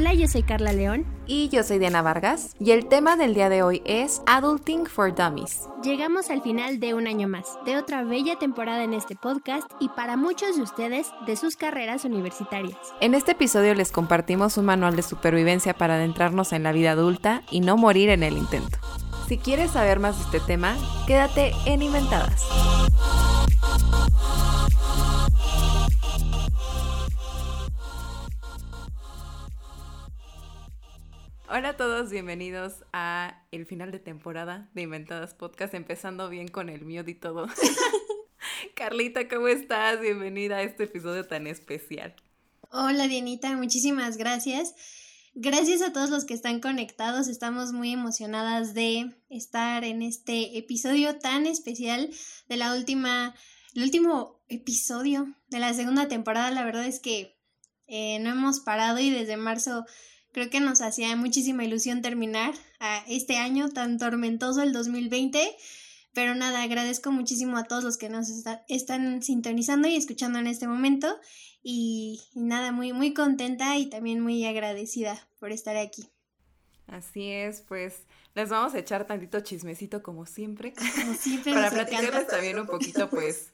Hola, yo soy Carla León. Y yo soy Diana Vargas. Y el tema del día de hoy es Adulting for Dummies. Llegamos al final de un año más, de otra bella temporada en este podcast y para muchos de ustedes de sus carreras universitarias. En este episodio les compartimos un manual de supervivencia para adentrarnos en la vida adulta y no morir en el intento. Si quieres saber más de este tema, quédate en Inventadas. Hola a todos, bienvenidos a el final de temporada de Inventadas Podcast, empezando bien con el mío y todo. Carlita, ¿cómo estás? Bienvenida a este episodio tan especial. Hola Dianita, muchísimas gracias. Gracias a todos los que están conectados, estamos muy emocionadas de estar en este episodio tan especial de la última, el último episodio de la segunda temporada. La verdad es que eh, no hemos parado y desde marzo Creo que nos hacía muchísima ilusión terminar a este año tan tormentoso, el 2020. Pero nada, agradezco muchísimo a todos los que nos están sintonizando y escuchando en este momento. Y, nada, muy, muy contenta y también muy agradecida por estar aquí. Así es, pues les vamos a echar tantito chismecito como siempre. Como siempre. para platicarles también un poquito, pues,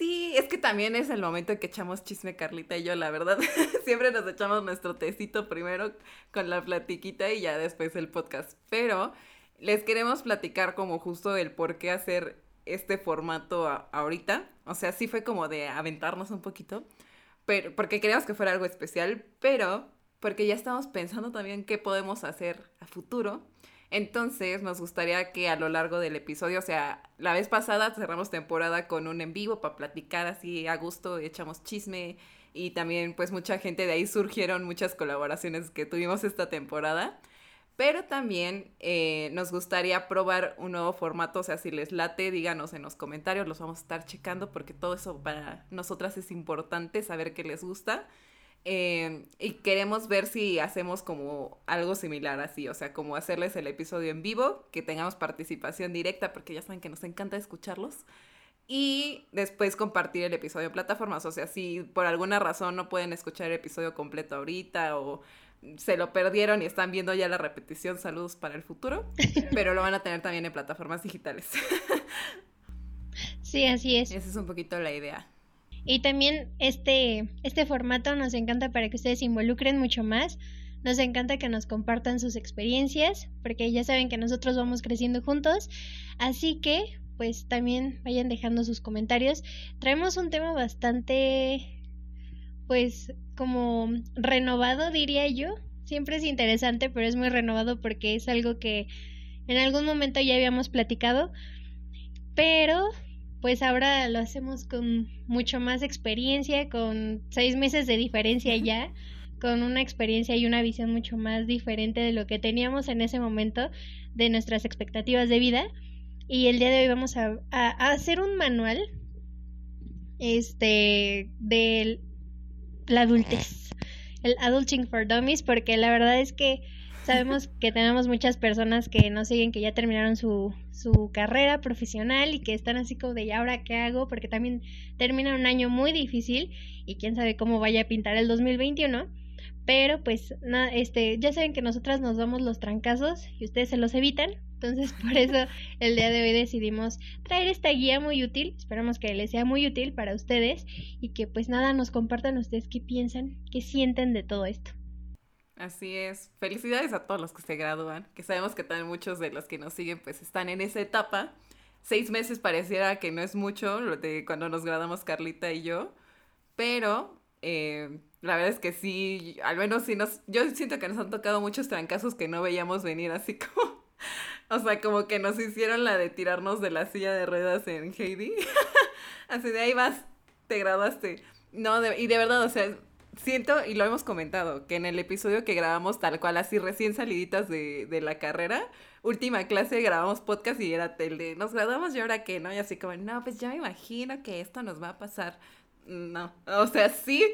Sí, es que también es el momento en que echamos chisme Carlita y yo, la verdad. Siempre nos echamos nuestro tecito primero con la platiquita y ya después el podcast. Pero les queremos platicar como justo el por qué hacer este formato ahorita. O sea, sí fue como de aventarnos un poquito, pero porque queríamos que fuera algo especial, pero porque ya estamos pensando también qué podemos hacer a futuro entonces, nos gustaría que a lo largo del episodio, o sea, la vez pasada cerramos temporada con un en vivo para platicar así a gusto, echamos chisme y también pues mucha gente de ahí surgieron muchas colaboraciones que tuvimos esta temporada. Pero también eh, nos gustaría probar un nuevo formato, o sea, si les late, díganos en los comentarios, los vamos a estar checando porque todo eso para nosotras es importante, saber qué les gusta. Em, y queremos ver si hacemos como algo similar así, o sea, como hacerles el episodio en vivo, que tengamos participación directa, porque ya saben que nos encanta escucharlos. Y después compartir el episodio en plataformas, o sea, si por alguna razón no pueden escuchar el episodio completo ahorita o se lo perdieron y están viendo ya la repetición, saludos para el futuro, pero lo van a tener también en plataformas digitales. Sí, así es. Esa es un poquito la idea. Y también este, este formato nos encanta para que ustedes se involucren mucho más. Nos encanta que nos compartan sus experiencias, porque ya saben que nosotros vamos creciendo juntos. Así que, pues también vayan dejando sus comentarios. Traemos un tema bastante, pues, como renovado, diría yo. Siempre es interesante, pero es muy renovado porque es algo que en algún momento ya habíamos platicado. Pero pues ahora lo hacemos con mucho más experiencia, con seis meses de diferencia ya, con una experiencia y una visión mucho más diferente de lo que teníamos en ese momento de nuestras expectativas de vida. Y el día de hoy vamos a, hacer un manual este de la adultez, el Adulting for Dummies, porque la verdad es que Sabemos que tenemos muchas personas que nos siguen, que ya terminaron su, su carrera profesional y que están así como de, ¿y ahora qué hago? Porque también termina un año muy difícil y quién sabe cómo vaya a pintar el 2021. Pero pues este, ya saben que nosotras nos damos los trancazos y ustedes se los evitan. Entonces por eso el día de hoy decidimos traer esta guía muy útil. Esperamos que les sea muy útil para ustedes y que pues nada nos compartan ustedes qué piensan, qué sienten de todo esto. Así es. Felicidades a todos los que se gradúan, que sabemos que también muchos de los que nos siguen pues están en esa etapa. Seis meses pareciera que no es mucho de cuando nos graduamos Carlita y yo, pero eh, la verdad es que sí, al menos sí nos, yo siento que nos han tocado muchos trancazos que no veíamos venir así como, o sea, como que nos hicieron la de tirarnos de la silla de ruedas en Heidi. así de ahí vas, te graduaste. No, y de verdad, o sea, siento, y lo hemos comentado, que en el episodio que grabamos tal cual, así recién saliditas de, de la carrera, última clase grabamos podcast y era tele, nos graduamos y ahora qué, ¿no? Y así como, no, pues ya me imagino que esto nos va a pasar. No, o sea, sí,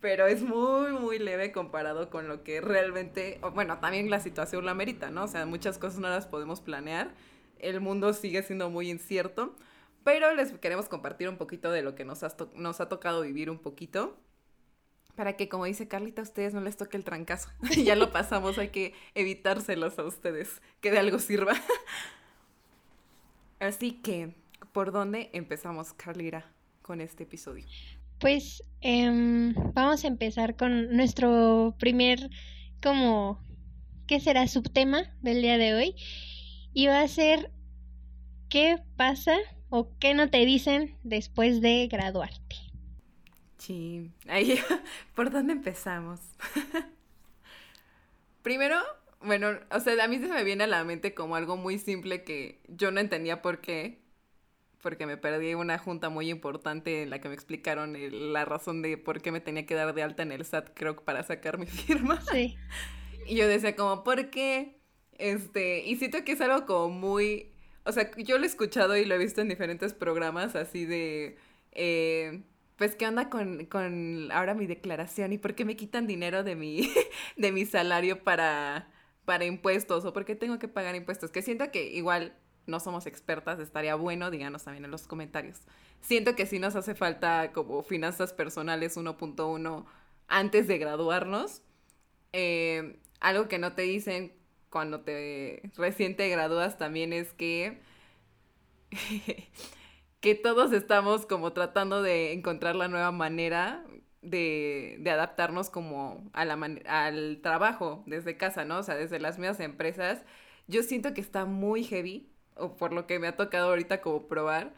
pero es muy, muy leve comparado con lo que realmente, bueno, también la situación la amerita, ¿no? O sea, muchas cosas no las podemos planear, el mundo sigue siendo muy incierto, pero les queremos compartir un poquito de lo que nos, nos ha tocado vivir un poquito para que, como dice Carlita, a ustedes no les toque el trancazo. ya lo pasamos, hay que evitárselos a ustedes, que de algo sirva. Así que, ¿por dónde empezamos, Carlita, con este episodio? Pues em, vamos a empezar con nuestro primer, como, ¿qué será? Subtema del día de hoy. Y va a ser, ¿qué pasa o qué no te dicen después de graduarte? Sí, ahí, ¿por dónde empezamos? Primero, bueno, o sea, a mí se me viene a la mente como algo muy simple que yo no entendía por qué, porque me perdí una junta muy importante en la que me explicaron la razón de por qué me tenía que dar de alta en el SAT, creo para sacar mi firma. Sí. Y yo decía como, ¿por qué? Este, y siento que es algo como muy, o sea, yo lo he escuchado y lo he visto en diferentes programas así de... Eh, pues qué onda con, con ahora mi declaración y por qué me quitan dinero de mi, de mi salario para, para impuestos o por qué tengo que pagar impuestos. Que siento que igual no somos expertas, estaría bueno, díganos también en los comentarios. Siento que sí nos hace falta como finanzas personales 1.1 antes de graduarnos. Eh, algo que no te dicen cuando te recién te gradúas también es que que todos estamos como tratando de encontrar la nueva manera de, de adaptarnos como a la al trabajo desde casa, ¿no? O sea, desde las mismas empresas. Yo siento que está muy heavy, o por lo que me ha tocado ahorita como probar,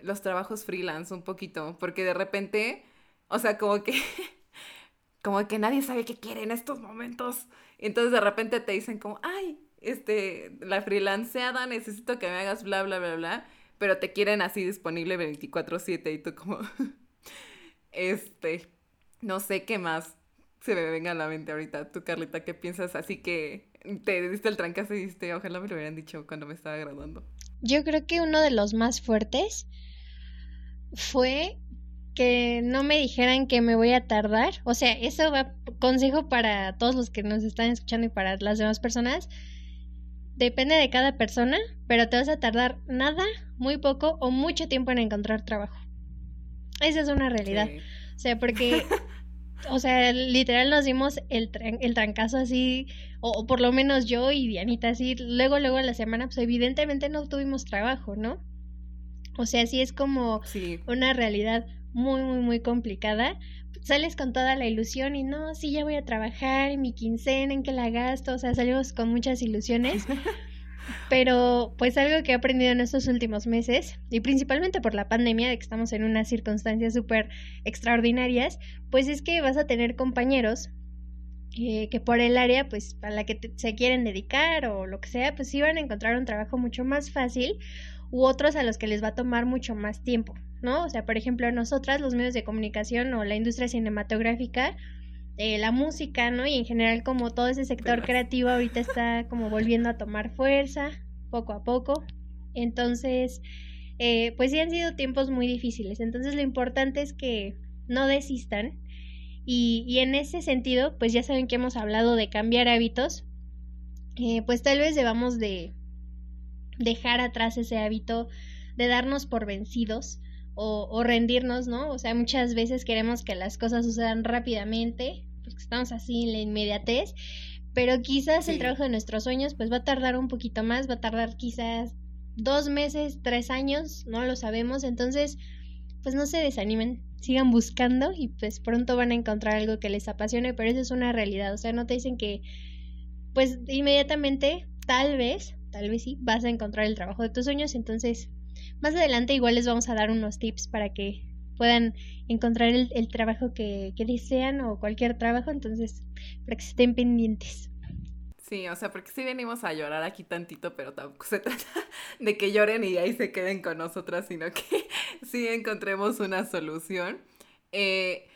los trabajos freelance un poquito, porque de repente, o sea, como que, como que nadie sabe qué quiere en estos momentos. Entonces de repente te dicen como, ay, este, la freelanceada, necesito que me hagas bla, bla, bla, bla pero te quieren así disponible 24/7 y tú como, este, no sé qué más se me venga a la mente ahorita. Tú, Carlita, ¿qué piensas? Así que te diste el trancazo y dijiste, ojalá me lo hubieran dicho cuando me estaba graduando. Yo creo que uno de los más fuertes fue que no me dijeran que me voy a tardar. O sea, eso va consejo para todos los que nos están escuchando y para las demás personas depende de cada persona, pero te vas a tardar nada, muy poco o mucho tiempo en encontrar trabajo. Esa es una realidad. O sea, porque, o sea, literal nos dimos el, el trancazo así, o, por lo menos yo y Dianita así, luego, luego a la semana, pues evidentemente no tuvimos trabajo, ¿no? O sea, sí es como una realidad muy, muy, muy complicada, sales con toda la ilusión y no, sí, ya voy a trabajar, en mi quincena, en que la gasto, o sea, salimos con muchas ilusiones. Pero pues algo que he aprendido en estos últimos meses, y principalmente por la pandemia, de que estamos en unas circunstancias súper extraordinarias, pues es que vas a tener compañeros eh, que por el área, pues a la que se quieren dedicar o lo que sea, pues sí van a encontrar un trabajo mucho más fácil u otros a los que les va a tomar mucho más tiempo. ¿No? O sea, por ejemplo, nosotras, los medios de comunicación o la industria cinematográfica, eh, la música, ¿no? Y en general como todo ese sector creativo ahorita está como volviendo a tomar fuerza poco a poco. Entonces, eh, pues sí han sido tiempos muy difíciles. Entonces lo importante es que no desistan. Y, y en ese sentido, pues ya saben que hemos hablado de cambiar hábitos. Eh, pues tal vez debamos de dejar atrás ese hábito de darnos por vencidos o, rendirnos, ¿no? O sea, muchas veces queremos que las cosas sucedan rápidamente, porque estamos así en la inmediatez, pero quizás el trabajo de nuestros sueños pues va a tardar un poquito más, va a tardar quizás dos meses, tres años, no lo sabemos, entonces pues no se desanimen, sigan buscando y pues pronto van a encontrar algo que les apasione, pero eso es una realidad, o sea, no te dicen que pues inmediatamente, tal vez, tal vez sí, vas a encontrar el trabajo de tus sueños, entonces más adelante igual les vamos a dar unos tips para que puedan encontrar el, trabajo que, desean o cualquier trabajo, entonces para que estén pendientes. Sí, o sea, porque sí venimos a llorar aquí tantito, pero tampoco se trata de que lloren y ahí se queden con nosotras, sino que sí encontremos una solución. Eh,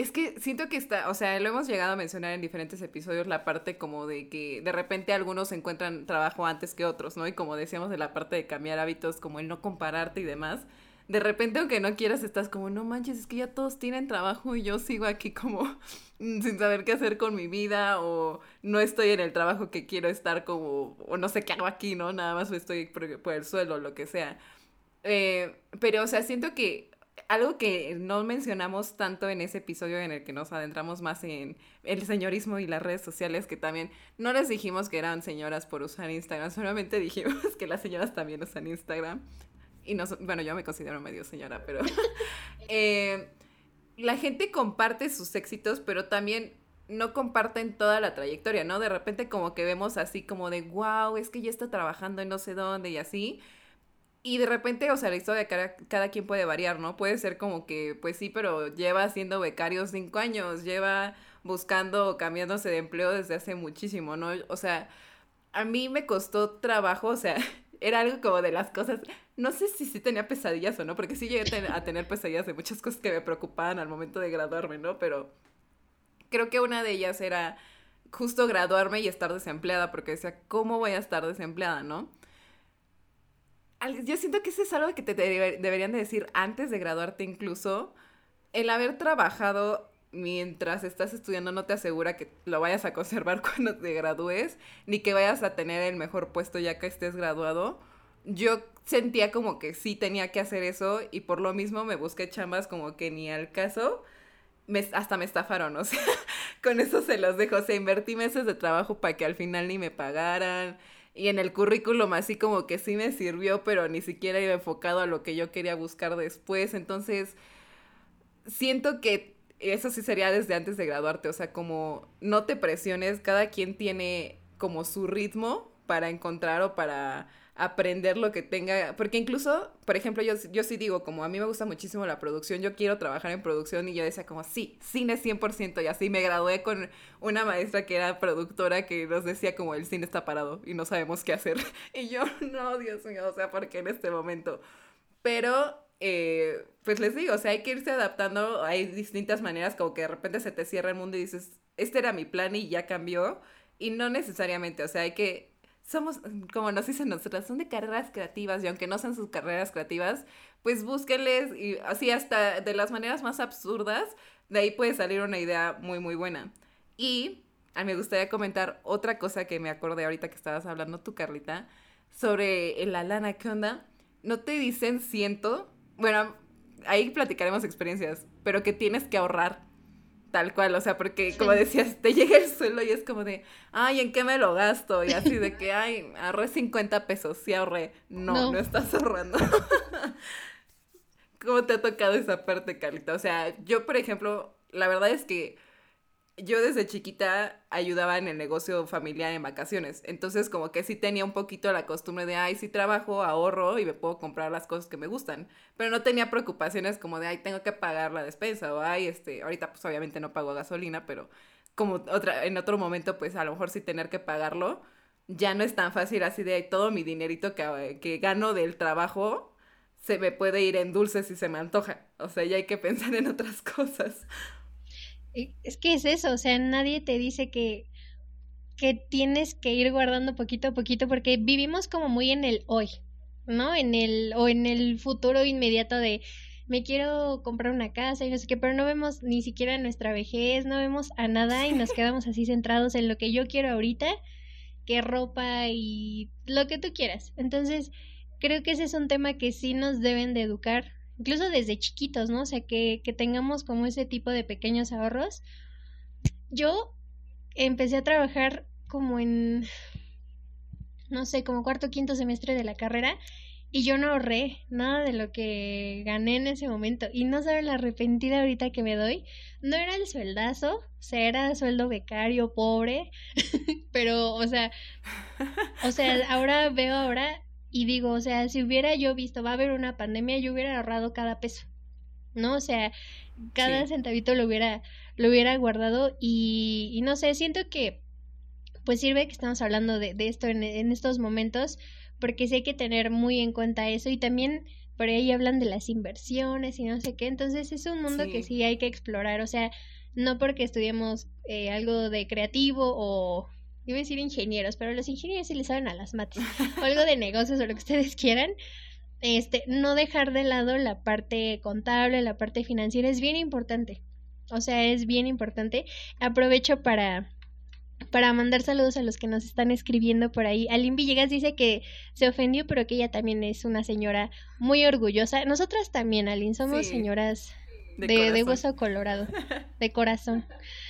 es que siento que está, o sea, lo hemos llegado a mencionar en diferentes episodios, la parte como de que de repente algunos encuentran trabajo antes que otros, ¿no? Y como decíamos de la parte de cambiar hábitos, como el no compararte y demás, de repente aunque no quieras estás como, no manches, es que ya todos tienen trabajo y yo sigo aquí como sin saber qué hacer con mi vida o no estoy en el trabajo que quiero estar como, o no sé qué hago aquí, ¿no? Nada más estoy por, el suelo lo que sea. Eh, pero, o sea, siento que algo que no mencionamos tanto en ese episodio en el que nos adentramos más en el señorismo y las redes sociales, que también no les dijimos que eran señoras por usar Instagram, solamente dijimos que las señoras también usan Instagram. Y no, bueno, yo me considero medio señora, pero eh, la gente comparte sus éxitos, pero también no comparten toda la trayectoria, ¿no? De repente como que vemos así como de, wow, es que ya está trabajando en no sé dónde y así. Y de repente, o sea, la historia de cada, cada, quien puede variar, ¿no? Puede ser como que, pues sí, pero lleva siendo becario cinco años, lleva buscando o cambiándose de empleo desde hace muchísimo, ¿no? O sea, a mí me costó trabajo, o sea, era algo como de las cosas, no sé si sí tenía pesadillas o no, porque sí llegué a tener pesadillas de muchas cosas que me preocupaban al momento de graduarme, ¿no? Pero creo que una de ellas era justo graduarme y estar desempleada, porque decía, ¿cómo voy a estar desempleada, no? Yo siento que eso es algo que te deberían de decir antes de graduarte incluso. El haber trabajado mientras estás estudiando no te asegura que lo vayas a conservar cuando te gradúes, ni que vayas a tener el mejor puesto ya que estés graduado. Yo sentía como que sí tenía que hacer eso y por lo mismo me busqué chambas como que ni al caso. Hasta me estafaron, o sea, con eso se los dejo. O sea, invertí meses de trabajo para que al final ni me pagaran. Y en el currículum así como que sí me sirvió, pero ni siquiera iba enfocado a lo que yo quería buscar después. Entonces, siento que eso sí sería desde antes de graduarte. O sea, como no te presiones, cada quien tiene como su ritmo para encontrar o para aprender lo que tenga, porque incluso, por ejemplo, yo, yo sí digo, como a mí me gusta muchísimo la producción, yo quiero trabajar en producción y yo decía como, sí, cine 100% y así me gradué con una maestra que era productora que nos decía como el cine está parado y no sabemos qué hacer. Y yo, no, Dios mío, o sea, ¿por qué en este momento? Pero, eh, pues les digo, o sea, hay que irse adaptando, hay distintas maneras, como que de repente se te cierra el mundo y dices, este era mi plan y ya cambió. Y no necesariamente, o sea, hay que somos, como nos dicen nosotras, son de carreras creativas y aunque no sean sus carreras creativas, pues búsquenles y así hasta de las maneras más absurdas, de ahí puede salir una idea muy, muy buena. Y a mí me gustaría comentar otra cosa que me acordé ahorita que estabas hablando tú, Carlita, sobre la lana, ¿qué onda? No te dicen siento, bueno, ahí platicaremos experiencias, pero que tienes que ahorrar Tal cual, o sea, porque como decías, te llega el suelo y es como de, ay, ¿en qué me lo gasto? Y así de que, ay, ahorré 50 pesos, sí ahorré. No, no, estás ahorrando. ¿Cómo te ha tocado esa parte, Carlita? O sea, yo, por ejemplo, la verdad es que yo desde chiquita ayudaba en el negocio familiar en vacaciones. Entonces, como que sí tenía un poquito la costumbre de, ay, sí trabajo, ahorro y me puedo comprar las cosas que me gustan. Pero no tenía preocupaciones como de, ay, tengo que pagar la despensa o, ay, este, ahorita pues obviamente no pago gasolina, pero como otra, en otro momento, pues a lo mejor sí tener que pagarlo. Ya no es tan fácil así de todo mi dinerito que, que gano del trabajo se me puede ir en dulces si se me antoja. O sea, ya hay que pensar en otras cosas. Es que es eso, o sea, nadie te dice que, que tienes que ir guardando poquito a poquito porque vivimos como muy en el hoy, ¿no? En el, o en el futuro inmediato de me quiero comprar una casa y no sé qué, pero no vemos ni siquiera nuestra vejez, no vemos a nada y nos quedamos así centrados en lo que yo quiero ahorita, que ropa y lo que tú quieras. Entonces, creo que ese es un tema que sí nos deben de educar incluso desde chiquitos, ¿no? O sea, que, que tengamos como ese tipo de pequeños ahorros. Yo empecé a trabajar como en, no sé, como cuarto quinto semestre de la carrera y yo no ahorré nada de lo que gané en ese momento. Y no saben la arrepentida ahorita que me doy. No era el sueldazo, o sea, era sueldo becario, pobre. pero, o sea, o sea, ahora veo ahora y digo, o sea, si hubiera yo visto, va a haber una pandemia, yo hubiera ahorrado cada peso, ¿no? O sea, cada centavito lo hubiera, lo hubiera guardado y, y, no sé, siento que pues sirve que estamos hablando de, de esto en, en, estos momentos, porque sí hay que tener muy en cuenta eso y también por ahí hablan de las inversiones y no sé qué, entonces es un mundo que sí hay que explorar, o sea, no porque estudiemos eh, algo de creativo o iba a decir ingenieros, pero los ingenieros sí les saben a las mates, o algo de negocios o lo que ustedes quieran, este, no dejar de lado la parte contable, la parte financiera es bien importante. O sea, es bien importante. Aprovecho para para mandar saludos a los que nos están escribiendo por ahí. Aline Villegas dice que se ofendió, pero que ella también es una señora muy orgullosa. Nosotras también, Aline, somos señoras de, de, hueso colorado, de corazón.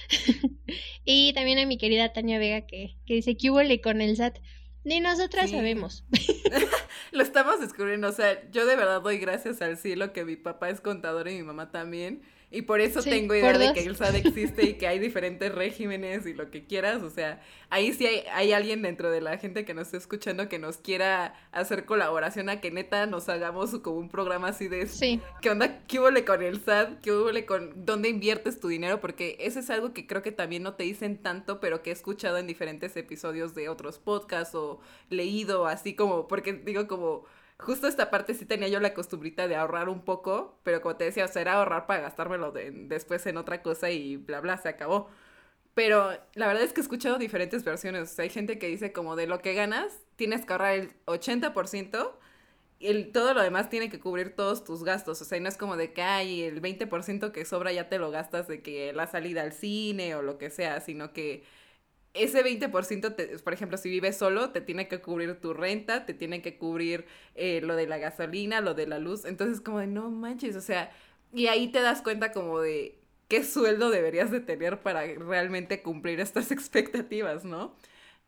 y también a mi querida Tania Vega que, que dice que hubo con el SAT. Ni nosotras sabemos. Lo estamos descubriendo. O sea, yo de verdad doy gracias al cielo que mi papá es contador y mi mamá también. Y por eso tengo idea de que el SAT existe y que hay diferentes regímenes y lo que quieras. O sea, ahí sí hay, hay, alguien dentro de la gente que nos está escuchando que nos quiera hacer colaboración a que neta nos hagamos como un programa así de... Sí. ¿Qué onda? ¿Qué hubo con el SAT? ¿Qué hubo con dónde inviertes tu dinero? Porque eso es algo que creo que también no te dicen tanto, pero que he escuchado en diferentes episodios de otros podcasts o leído así como... Porque digo como justo esta parte sí tenía yo la costumbrita de ahorrar un poco, pero como te decía, o sea, era ahorrar para gastármelo después en otra cosa y bla, bla, se acabó. Pero la verdad es que he escuchado diferentes versiones. O sea, hay gente que dice como de lo que ganas, tienes que ahorrar el 80% y el, todo lo demás tiene que cubrir todos tus gastos. O sea, no es como de que hay el 20% que sobra ya te lo gastas de que la salida al cine o lo que sea, sino que ese 20%, te, por ejemplo, si vives solo, te tiene que cubrir tu renta, te tiene que cubrir eh, lo de la gasolina, lo de la luz. Entonces, como de, no manches, o sea, y ahí te das cuenta como de qué sueldo deberías de tener para realmente cumplir estas expectativas, ¿no?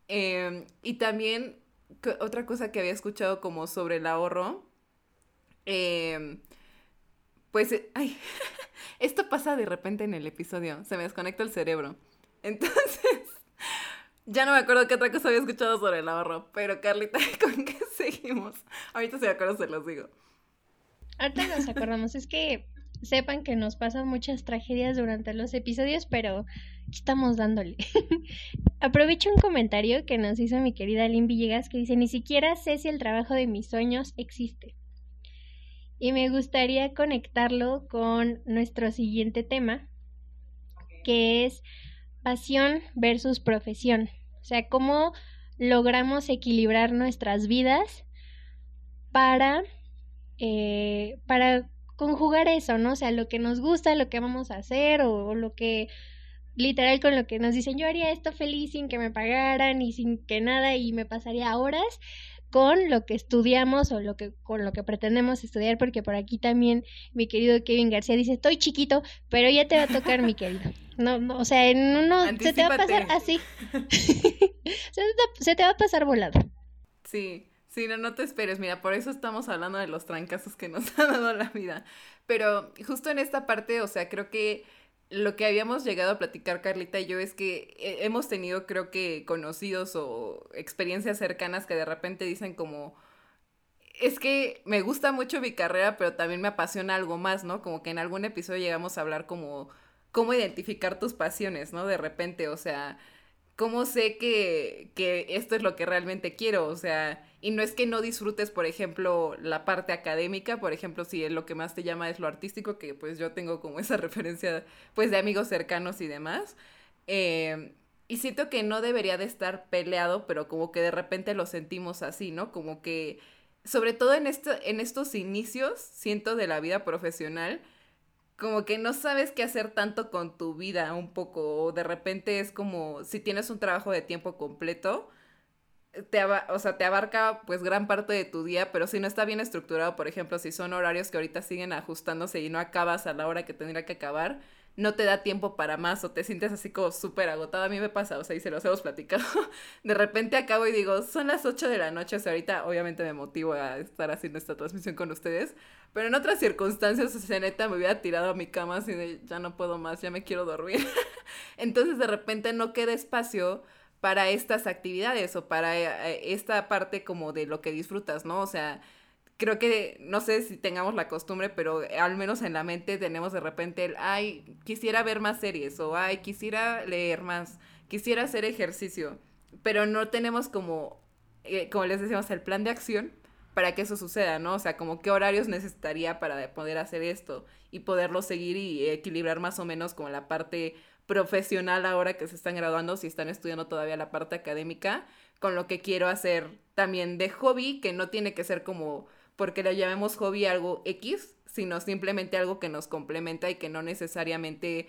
Em, y también, otra cosa que había escuchado como sobre el ahorro, em, pues, ay, esto pasa de repente en el episodio, se me desconecta el cerebro. Entonces, ya no me acuerdo qué otra cosa había escuchado sobre el ahorro, pero Carlita, ¿con qué seguimos? Ahorita si me acuerdo se los digo. Ahorita nos acordamos, es que sepan que nos pasan muchas tragedias durante los episodios, pero estamos dándole. Aprovecho un comentario que nos hizo mi querida Lynn Villegas que dice, ni siquiera sé si el trabajo de mis sueños existe. Y me gustaría conectarlo con nuestro siguiente tema, que es pasión versus profesión. O sea, cómo logramos equilibrar nuestras vidas para, eh, para conjugar eso, ¿no? O sea, lo que nos gusta, lo que vamos a hacer o, lo que literal con lo que nos dicen, yo haría esto feliz sin que me pagaran y sin que nada y me pasaría horas con lo que estudiamos o lo que con lo que pretendemos estudiar porque por aquí también mi querido Kevin García dice, "Estoy chiquito, pero ya te va a tocar, mi querido." No, no, o sea, en uno se te va a pasar así. se, te, va a pasar volado. Sí. Sí, no, no te esperes. Mira, por eso estamos hablando de los trancazos que nos ha dado la vida. Pero justo en esta parte, o sea, creo que lo que habíamos llegado a platicar Carlita y yo es que hemos tenido, creo que, conocidos o experiencias cercanas que de repente dicen como, es que me gusta mucho mi carrera, pero también me apasiona algo más, ¿no? Como que en algún episodio llegamos a hablar como cómo identificar tus pasiones, ¿no? De repente, o sea, cómo sé que, que esto es lo que realmente quiero, o sea, y no es que no disfrutes, por ejemplo, la parte académica, por ejemplo, si lo que más te llama es lo artístico, que pues yo tengo como esa referencia, pues, de amigos cercanos y demás. Eh, y siento que no debería de estar peleado, pero como que de repente lo sentimos así, ¿no? Como que, sobre todo en, en estos inicios, siento de la vida profesional, como que no sabes qué hacer tanto con tu vida un poco, o de repente es como si tienes un trabajo de tiempo completo, te, o sea, te abarca pues gran parte de tu día, pero si no está bien estructurado, por ejemplo, si son horarios que ahorita siguen ajustándose y no acabas a la hora que tendría que acabar, no te da tiempo para más o te sientes así como súper agotado. A mí me pasa, o sea, y se los hemos platicado. De repente acabo y digo, son las 8 de la noche, o sea, ahorita obviamente me motivo a estar haciendo esta transmisión con ustedes, pero en otras circunstancias, o sea, neta, me hubiera tirado a mi cama así de, ya no puedo más, ya me quiero dormir. Entonces de repente no queda espacio para estas actividades o para eh, esta parte como de lo que disfrutas, ¿no? O sea, creo que, no sé si tengamos la costumbre, pero al menos en la mente tenemos de repente el, ay, quisiera ver más series o, ay, quisiera leer más, quisiera hacer ejercicio, pero no tenemos como, eh, como les decíamos, el plan de acción para que eso suceda, ¿no? O sea, como qué horarios necesitaría para poder hacer esto y poderlo seguir y equilibrar más o menos como la parte profesional ahora que se están graduando, si están estudiando todavía la parte académica, con lo que quiero hacer también de hobby, que no tiene que ser como porque le llamemos hobby algo X, sino simplemente algo que nos complementa y que no necesariamente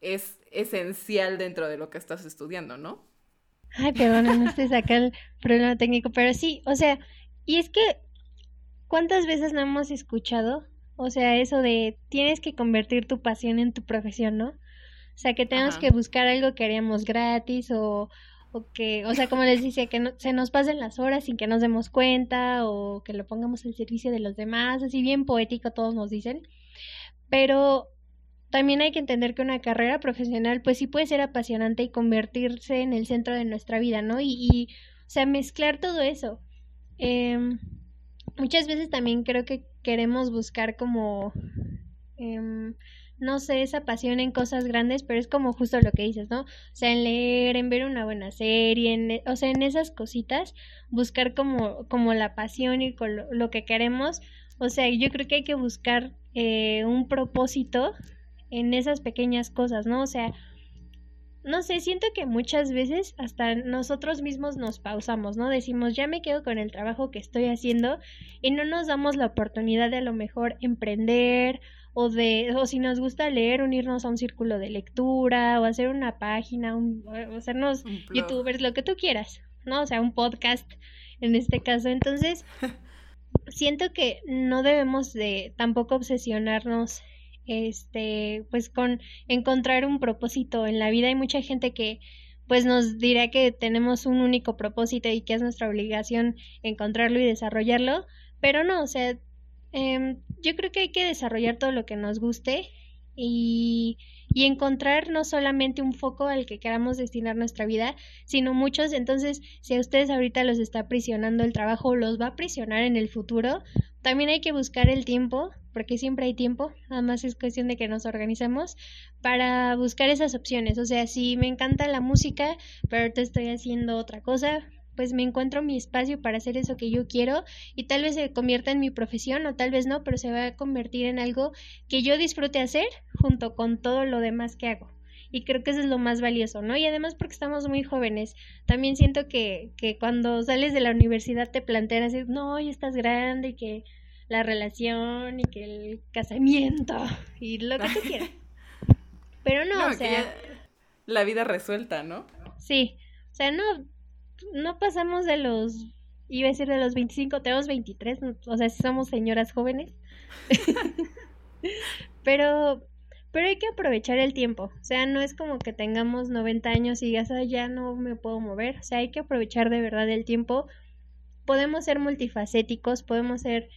es esencial dentro de lo que estás estudiando, ¿no? Ay, perdón, no estoy saca el problema técnico, pero sí, o sea, y es que, ¿cuántas veces no hemos escuchado? O sea, eso de tienes que convertir tu pasión en tu profesión, ¿no? O sea, que tenemos que buscar algo que haríamos gratis o, o que, o sea, como les dice, que no, se nos pasen las horas sin que nos demos cuenta o que lo pongamos al servicio de los demás, así bien poético todos nos dicen. Pero también hay que entender que una carrera profesional pues sí puede ser apasionante y convertirse en el centro de nuestra vida, ¿no? Y, o sea, mezclar todo eso. Eh, muchas veces también creo que queremos buscar como, eh, no sé, esa pasión en cosas grandes, pero es como justo lo que dices, ¿no? O sea, en leer, en ver una buena serie, en, o sea, en esas cositas, buscar como, como la pasión y con lo, lo que queremos. O sea, yo creo que hay que buscar eh, un propósito en esas pequeñas cosas, ¿no? O sea, no sé, siento que muchas veces hasta nosotros mismos nos pausamos, ¿no? Decimos, ya me quedo con el trabajo que estoy haciendo y no nos damos la oportunidad de a lo mejor emprender o de, o si nos gusta leer, unirnos a un círculo de lectura o hacer una página, un, o hacernos youtubers, lo que tú quieras, ¿no? O sea, un podcast en este caso. Entonces, siento que no debemos de tampoco obsesionarnos este, pues con encontrar un propósito en la vida. Hay mucha gente que pues nos dirá que tenemos un único propósito y que es nuestra obligación encontrarlo y desarrollarlo, pero no, o sea, eh, yo creo que hay que desarrollar todo lo que nos guste y, y encontrar no solamente un foco al que queramos destinar nuestra vida, sino muchos. Entonces, si a ustedes ahorita los está aprisionando el trabajo, los va a aprisionar en el futuro, también hay que buscar el tiempo porque siempre hay tiempo, nada más es cuestión de que nos organicemos para buscar esas opciones. O sea, si me encanta la música, pero ahorita estoy haciendo otra cosa, pues me encuentro mi espacio para hacer eso que yo quiero y tal vez se convierta en mi profesión o tal vez no, pero se va a convertir en algo que yo disfrute hacer junto con todo lo demás que hago. Y creo que eso es lo más valioso, ¿no? Y además porque estamos muy jóvenes, también siento que, que cuando sales de la universidad te plantean así, no, ya estás grande y que la relación y que el casamiento y lo que tú quieras. Pero no, o sea... La vida resuelta, ¿no? Sí, o sea, no, no pasamos de los, iba a decir de los 25, tenemos 23, o sea, somos señoras jóvenes. pero, pero hay que aprovechar el tiempo, o sea, no es como que tengamos 90 años y ya, ya no me puedo mover, o sea, hay que aprovechar de verdad el tiempo. Podemos ser multifacéticos, podemos ser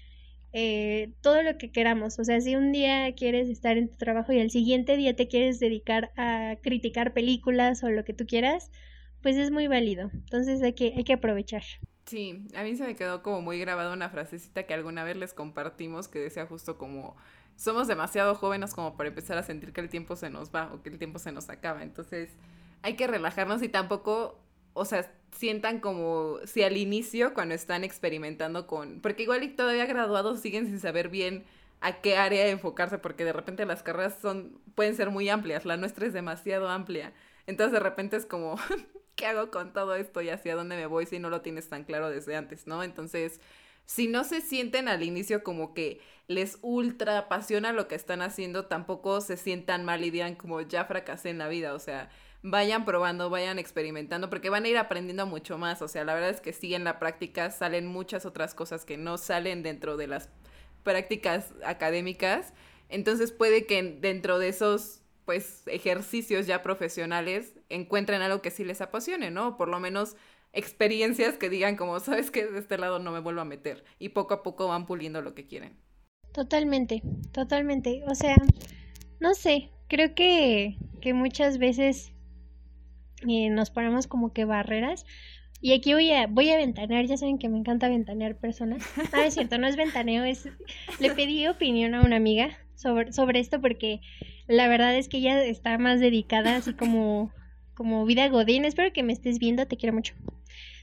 eh, todo lo que queramos. O sea, si un día quieres estar en tu trabajo y el siguiente día te quieres dedicar a criticar películas o lo que tú quieras, pues es muy válido. Entonces hay que, hay que aprovechar. Sí, a mí se me quedó como muy grabada una frasecita que alguna vez les compartimos que decía justo como somos demasiado jóvenes como para empezar a sentir que el tiempo se nos va o que el tiempo se nos acaba. Entonces hay que relajarnos y tampoco o sea, sientan como si al inicio, cuando están experimentando con, porque igual y todavía graduados siguen sin saber bien a qué área enfocarse, porque de repente las carreras son, pueden ser muy amplias, la nuestra es demasiado amplia. Entonces de repente es como, ¿qué hago con todo esto y hacia dónde me voy si no lo tienes tan claro desde antes, ¿no? Entonces, si no se sienten al inicio como que les ultra apasiona lo que están haciendo, tampoco se sientan mal y digan como ya fracasé en la vida, o sea, vayan probando, vayan experimentando, porque van a ir aprendiendo mucho más. O sea, la verdad es que sí, en la práctica salen muchas otras cosas que no salen dentro de las prácticas académicas. Entonces puede que dentro de esos pues ejercicios ya profesionales encuentren algo que sí les apasione, ¿no? Por lo menos experiencias que digan como, sabes que de este lado no me vuelvo a meter y poco a poco van puliendo lo que quieren. Totalmente, totalmente. O sea, no sé, creo que, que muchas veces y nos ponemos como que barreras. Y aquí voy a, voy a ventanear, ya saben que me encanta ventanear personas. Ah, es cierto, no es ventaneo, es... Le pedí opinión a una amiga sobre, sobre esto porque la verdad es que ella está más dedicada así como, como vida godín. Espero que me estés viendo, te quiero mucho.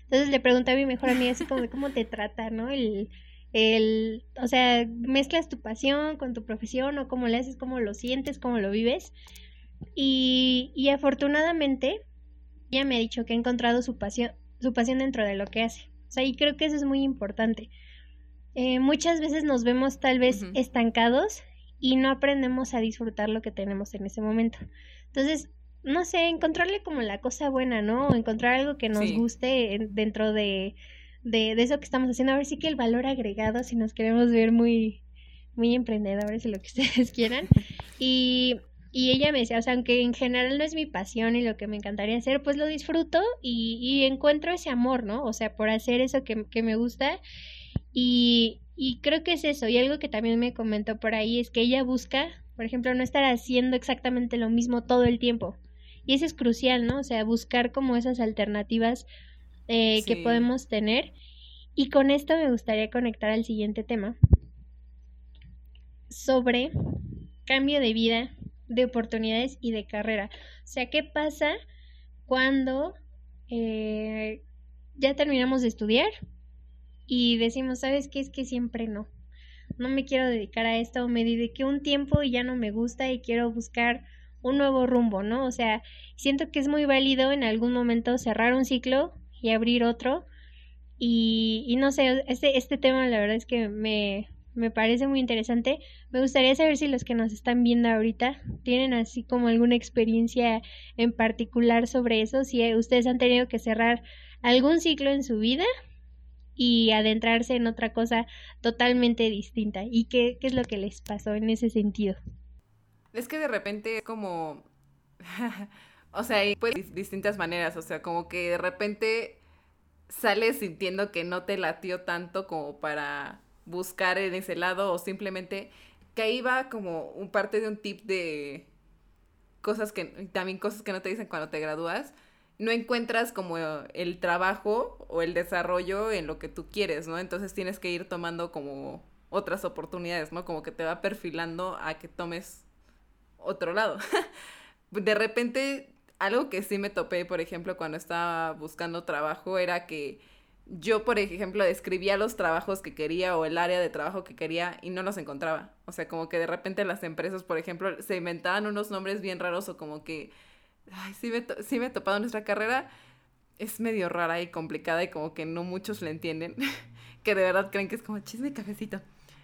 Entonces le pregunté a mi mejor amiga así como de cómo te trata, ¿no? El, el, o sea, mezclas tu pasión con tu profesión o cómo le haces, cómo lo sientes, cómo lo vives. Y, y afortunadamente ella me ha dicho que ha encontrado su pasión, su pasión dentro de lo que hace. O sea, y creo que eso es muy importante. Eh, muchas veces nos vemos tal vez estancados y no aprendemos a disfrutar lo que tenemos en ese momento. Entonces, no sé, encontrarle como la cosa buena, ¿no? O encontrar algo que nos guste dentro de, de, de, eso que estamos haciendo. A ver sí que el valor agregado, si nos queremos ver muy, muy emprendedores y lo que ustedes quieran. Y, y ella me decía, o sea, aunque en general no es mi pasión y lo que me encantaría hacer, pues lo disfruto y, y encuentro ese amor, ¿no? O sea, por hacer eso que, que me gusta. Y, y creo que es eso. Y algo que también me comentó por ahí es que ella busca, por ejemplo, no estar haciendo exactamente lo mismo todo el tiempo. Y eso es crucial, ¿no? O sea, buscar como esas alternativas eh, que podemos tener. Y con esto me gustaría conectar al siguiente tema sobre cambio de vida, de oportunidades y de carrera. O sea, ¿qué pasa cuando eh, ya terminamos de estudiar y decimos, ¿sabes qué? Es que siempre no. No me quiero dedicar a esto, me dediqué un tiempo y ya no me gusta y quiero buscar un nuevo rumbo, ¿no? O sea, siento que es muy válido en algún momento cerrar un ciclo y abrir otro. Y, y no sé, este, este tema la verdad es que me, me parece muy interesante. Me gustaría saber si los que nos están viendo ahorita tienen así como alguna experiencia en particular sobre eso, si ustedes han tenido que cerrar algún ciclo en su vida y adentrarse en otra cosa totalmente distinta. ¿Y qué, qué es lo que les pasó en ese sentido? Es que de repente como... o sea, hay pues, distintas maneras, o sea, como que de repente sales sintiendo que no te latió tanto como para buscar en ese lado o simplemente que ahí va como un parte de un tip de cosas que también cosas que no te dicen cuando te gradúas no encuentras como el trabajo o el desarrollo en lo que tú quieres, ¿no? Entonces tienes que ir tomando como otras oportunidades, ¿no? Como que te va perfilando a que tomes otro lado. de repente, algo que sí me topé, por ejemplo, cuando estaba buscando trabajo, era que yo, por ejemplo, describía los trabajos que quería o el área de trabajo que quería y no los encontraba. O sea, como que de repente las empresas, por ejemplo, se inventaban unos nombres bien raros o como que, ay, sí me, sí me he topado nuestra carrera. Es medio rara y complicada y como que no muchos la entienden. que de verdad creen que es como chisme cafecito.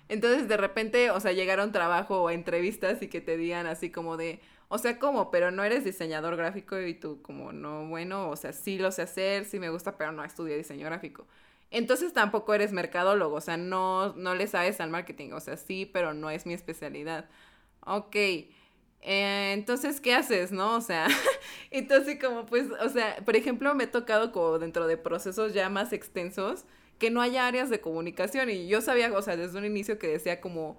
Entonces, de repente, o sea, llegar a un trabajo o entrevistas y que te digan así como de, o sea, ¿cómo? Pero no eres diseñador gráfico y tú como, no, bueno, o sea, sí lo sé hacer, sí me gusta, pero no estudié diseño gráfico. Entonces tampoco eres mercadólogo, o sea, no, no le sabes al marketing, o sea, sí, pero no es mi especialidad. Ok, eh, entonces, ¿qué haces, no? O sea, entonces como pues, o sea, por ejemplo, me he tocado como dentro de procesos ya más extensos que no haya áreas de comunicación y yo sabía, o sea, desde un inicio que decía como,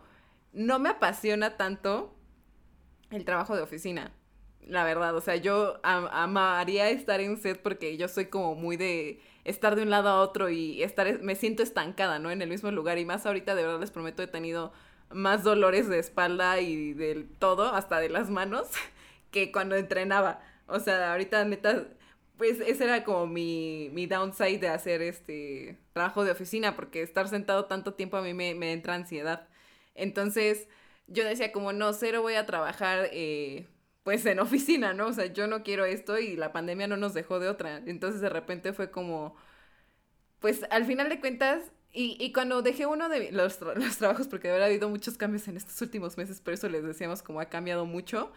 no me apasiona tanto el trabajo de oficina. La verdad, o sea, yo amaría estar en set porque yo soy como muy de estar de un lado a otro y estar, me siento estancada, ¿no? En el mismo lugar y más ahorita, de verdad les prometo, he tenido más dolores de espalda y del todo, hasta de las manos, que cuando entrenaba. O sea, ahorita neta, pues ese era como mi, mi downside de hacer este trabajo de oficina, porque estar sentado tanto tiempo a mí me, me entra ansiedad. Entonces, yo decía como, no, cero voy a trabajar eh, pues en oficina, ¿no? O sea, yo no quiero esto y la pandemia no nos dejó de otra. Entonces de repente fue como, pues al final de cuentas, y, y cuando dejé uno de los, los trabajos, porque de verdad ha habido muchos cambios en estos últimos meses, por eso les decíamos como ha cambiado mucho,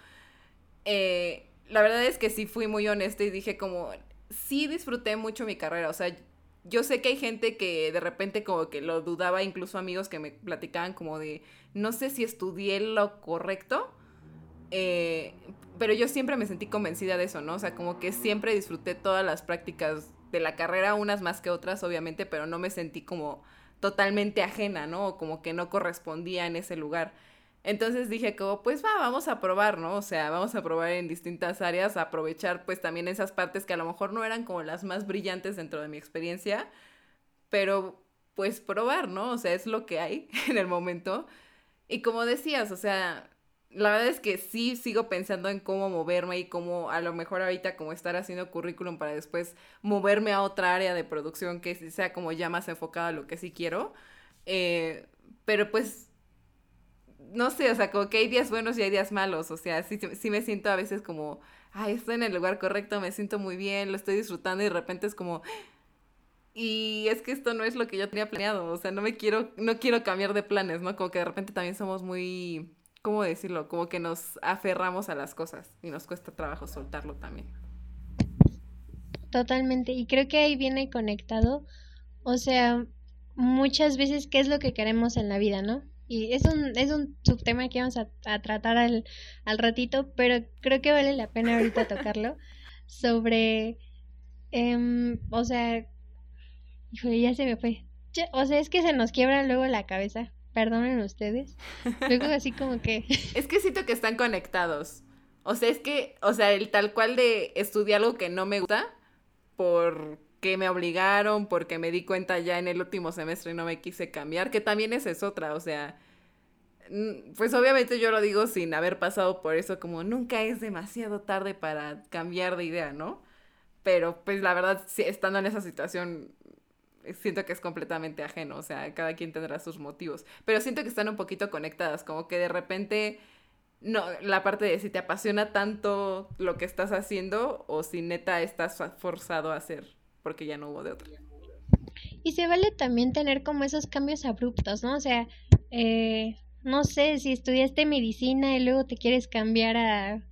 eh, la verdad es que sí fui muy honesta y dije como, sí disfruté mucho mi carrera, o sea, yo sé que hay gente que de repente como que lo dudaba, incluso amigos que me platicaban como de, no sé si estudié lo correcto, eh, pero yo siempre me sentí convencida de eso, ¿no? O sea, como que siempre disfruté todas las prácticas de la carrera, unas más que otras, obviamente, pero no me sentí como totalmente ajena, ¿no? O como que no correspondía en ese lugar. Entonces dije como, pues va, vamos a probar, ¿no? O sea, vamos a probar en distintas áreas, aprovechar pues también esas partes que a lo mejor no eran como las más brillantes dentro de mi experiencia, pero pues probar, ¿no? O sea, es lo que hay en el momento. Y como decías, o sea, la verdad es que sí sigo pensando en cómo moverme y cómo a lo mejor ahorita como estar haciendo currículum para después moverme a otra área de producción que sea como ya más enfocada a lo que sí quiero. Eh, pero pues no sé, o sea, como que hay días buenos y hay días malos, o sea, sí, sí me siento a veces como, ay, estoy en el lugar correcto, me siento muy bien, lo estoy disfrutando y de repente es como, y es que esto no es lo que yo tenía planeado, o sea, no me quiero, no quiero cambiar de planes, ¿no? Como que de repente también somos muy ¿cómo decirlo? Como que nos aferramos a las cosas y nos cuesta trabajo soltarlo también. Totalmente, y creo que ahí viene conectado, o sea, muchas veces qué es lo que queremos en la vida, ¿no? Y es un, es un subtema que vamos a, tratar al, al, ratito, pero creo que vale la pena ahorita tocarlo, sobre, eh, o sea, híjole, ya se me fue. o sea, es que se nos quiebra luego la cabeza, perdonen ustedes. Luego así como que... es que siento que están conectados. O sea, es que, o sea, el tal cual de estudiar algo que no me gusta, porque me obligaron, porque me di cuenta ya en el último semestre y no me quise cambiar, que también esa es otra, o sea, pues obviamente yo lo digo sin haber pasado por eso, como nunca es demasiado tarde para cambiar de idea, ¿no? Pero pues la verdad, estando en esa situación, siento que es completamente ajeno, o sea, cada quien tendrá sus motivos, pero siento que están un poquito conectadas, como que de repente no, la parte de si te apasiona tanto lo que estás haciendo o si neta estás forzado a hacer porque ya no hubo de otra. Y se vale también tener como esos cambios abruptos, ¿no? O sea, eh, no sé, si estudiaste medicina y luego te quieres cambiar a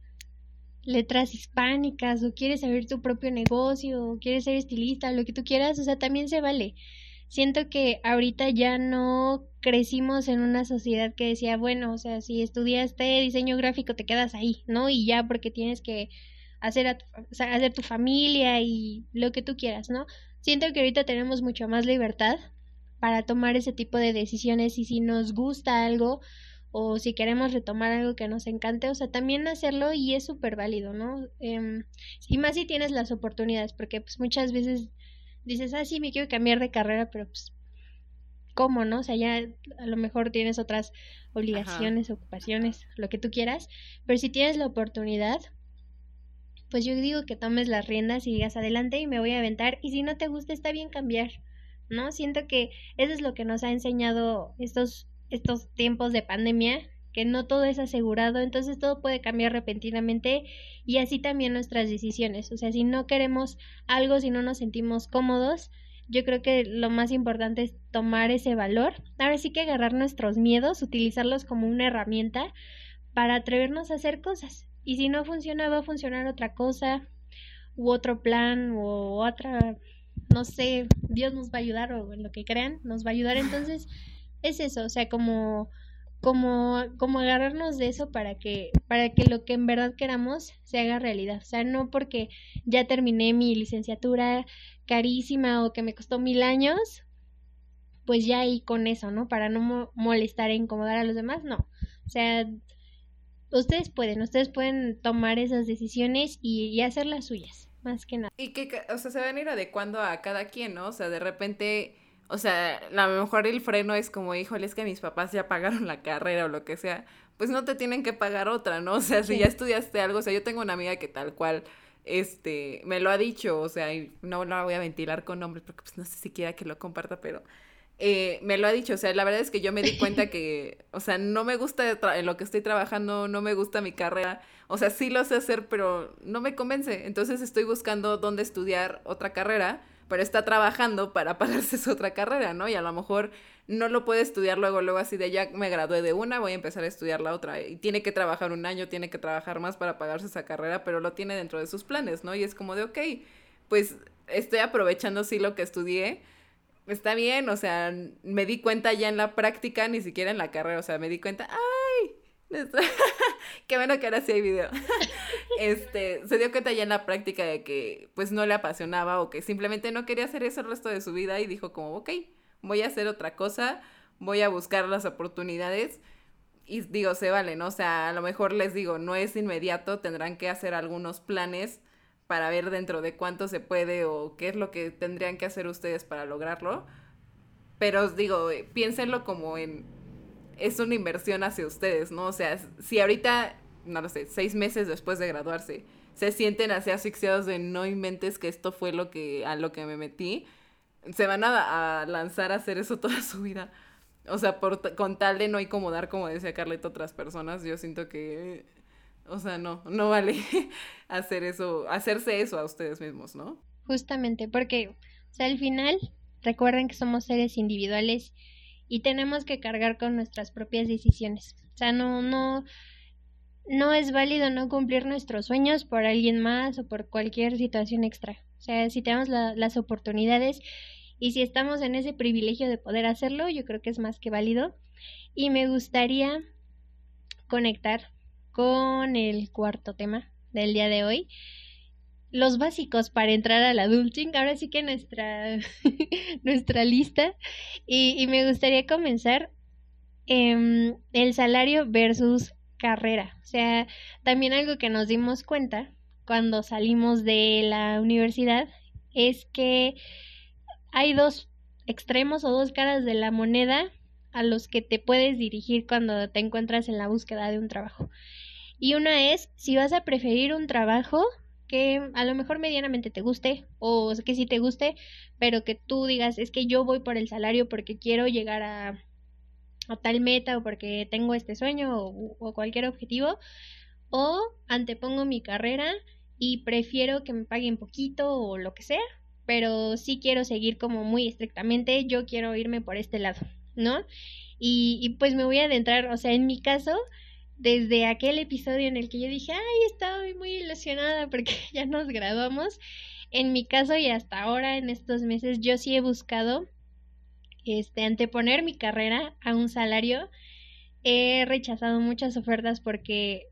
letras hispánicas o quieres abrir tu propio negocio o quieres ser estilista, lo que tú quieras, o sea, también se vale siento que ahorita ya no crecimos en una sociedad que decía, bueno, o sea, si estudiaste diseño gráfico te quedas ahí, ¿no? Y ya porque tienes que hacer, a tu, hacer tu familia y lo que tú quieras, ¿no? Siento que ahorita tenemos mucho más libertad para tomar ese tipo de decisiones y si nos gusta algo o si queremos retomar algo que nos encante, o sea, también hacerlo y es súper válido, ¿no? Eh, y más si tienes las oportunidades, porque pues muchas veces dices, ah, sí, me quiero cambiar de carrera, pero pues, ¿cómo, no? O sea, ya a lo mejor tienes otras obligaciones, ocupaciones, lo que tú quieras, pero si tienes la oportunidad, pues yo digo que tomes las riendas y digas adelante y me voy a aventar, y si no te gusta, está bien cambiar, ¿no? Siento que eso es lo que nos ha enseñado estos, estos tiempos de pandemia, que no todo es asegurado, entonces todo puede cambiar repentinamente y así también nuestras decisiones. O sea, si no queremos algo, si no nos sentimos cómodos, yo creo que lo más importante es tomar ese valor. Ahora sí que agarrar nuestros miedos, utilizarlos como una herramienta para atrevernos a hacer cosas. Y si no funciona, va a funcionar otra cosa, u otro plan, u otra, no sé, Dios nos va a ayudar o en lo que crean, nos va a ayudar. Entonces, es eso, o sea, como como, como agarrarnos de eso para que, para que lo que en verdad queramos se haga realidad. O sea, no porque ya terminé mi licenciatura carísima o que me costó mil años, pues ya ahí con eso, ¿no? Para no molestar e incomodar a los demás, no. O sea, ustedes pueden, ustedes pueden tomar esas decisiones y, y hacer las suyas, más que nada. Y que, o sea, se van a ir adecuando a cada quien, ¿no? O sea, de repente o sea, a lo mejor el freno es como, híjole, es que mis papás ya pagaron la carrera o lo que sea. Pues no te tienen que pagar otra, ¿no? O sea, si ya estudiaste algo, o sea, yo tengo una amiga que tal cual, este, me lo ha dicho, o sea, y no la voy a ventilar con nombres porque pues no sé si quiera que lo comparta, pero eh, me lo ha dicho, o sea, la verdad es que yo me di cuenta que, o sea, no me gusta en lo que estoy trabajando, no me gusta mi carrera, o sea, sí lo sé hacer, pero no me convence, entonces estoy buscando dónde estudiar otra carrera pero está trabajando para pagarse su otra carrera, ¿no? Y a lo mejor no lo puede estudiar luego, luego así de ya me gradué de una, voy a empezar a estudiar la otra. Y tiene que trabajar un año, tiene que trabajar más para pagarse esa carrera, pero lo tiene dentro de sus planes, ¿no? Y es como de, ok, pues estoy aprovechando sí lo que estudié. Está bien, o sea, me di cuenta ya en la práctica, ni siquiera en la carrera, o sea, me di cuenta, ¡ay! Qué bueno que ahora sí hay video. este, se dio cuenta ya en la práctica de que pues no le apasionaba o que simplemente no quería hacer eso el resto de su vida y dijo como, ok, voy a hacer otra cosa, voy a buscar las oportunidades y digo, se vale, ¿no? O sea, a lo mejor les digo, no es inmediato, tendrán que hacer algunos planes para ver dentro de cuánto se puede o qué es lo que tendrían que hacer ustedes para lograrlo. Pero os digo, piénsenlo como en es una inversión hacia ustedes, ¿no? O sea, si ahorita, no lo sé, seis meses después de graduarse, se sienten así asfixiados de no inventes que esto fue lo que, a lo que me metí, se van a, lanzar a hacer eso toda su vida. O sea, por, con tal de no incomodar, como decía Carleta, otras personas, yo siento que, o sea, no, no vale hacer eso, hacerse eso a ustedes mismos, ¿no? Justamente, porque, o sea, al final, recuerden que somos seres individuales y tenemos que cargar con nuestras propias decisiones. O sea, no, no, no es válido no cumplir nuestros sueños por alguien más o por cualquier situación extra. O sea, si tenemos las oportunidades y si estamos en ese privilegio de poder hacerlo, yo creo que es más que válido. Y me gustaría conectar con el cuarto tema del día de hoy. Los básicos para entrar al adulting. Ahora sí que nuestra, nuestra lista. Y, me gustaría comenzar eh, el salario versus carrera. O sea, también algo que nos dimos cuenta cuando salimos de la universidad es que hay dos extremos o dos caras de la moneda a los que te puedes dirigir cuando te encuentras en la búsqueda de un trabajo. Y una es si vas a preferir un trabajo que a lo mejor medianamente te guste o que sí te guste, pero que tú digas es que yo voy por el salario porque quiero llegar a, a tal meta o porque tengo este sueño o, cualquier objetivo, o antepongo mi carrera y prefiero que me paguen poquito o lo que sea, pero sí quiero seguir como muy estrictamente, yo quiero irme por este lado, ¿no? Y, y pues me voy a adentrar, o sea, en mi caso, desde aquel episodio en el que yo dije, ay, estaba muy ilusionada porque ya nos graduamos, en mi caso y hasta ahora, en estos meses, yo sí he buscado este, anteponer mi carrera a un salario. He rechazado muchas ofertas porque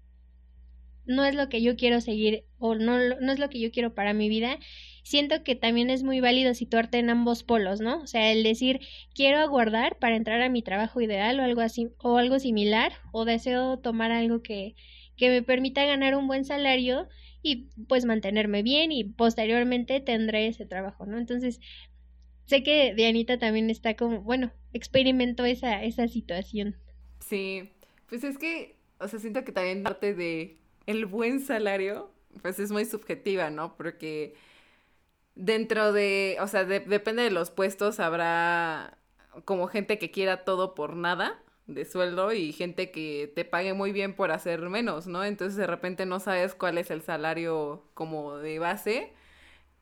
no es lo que yo quiero seguir o no, no es lo que yo quiero para mi vida siento que también es muy válido situarte en ambos polos, ¿no? O sea, el decir quiero aguardar para entrar a mi trabajo ideal o algo así o algo similar o deseo tomar algo que que me permita ganar un buen salario y pues mantenerme bien y posteriormente tendré ese trabajo, ¿no? Entonces, sé que Dianita también está como, bueno, experimentó esa esa situación. Sí, pues es que, o sea, siento que también parte de el buen salario, pues es muy subjetiva, ¿no? Porque dentro de, o sea, depende de los puestos, habrá como gente que quiera todo por nada de sueldo y gente que te pague muy bien por hacer menos, ¿no? Entonces de repente no sabes cuál es el salario como de base.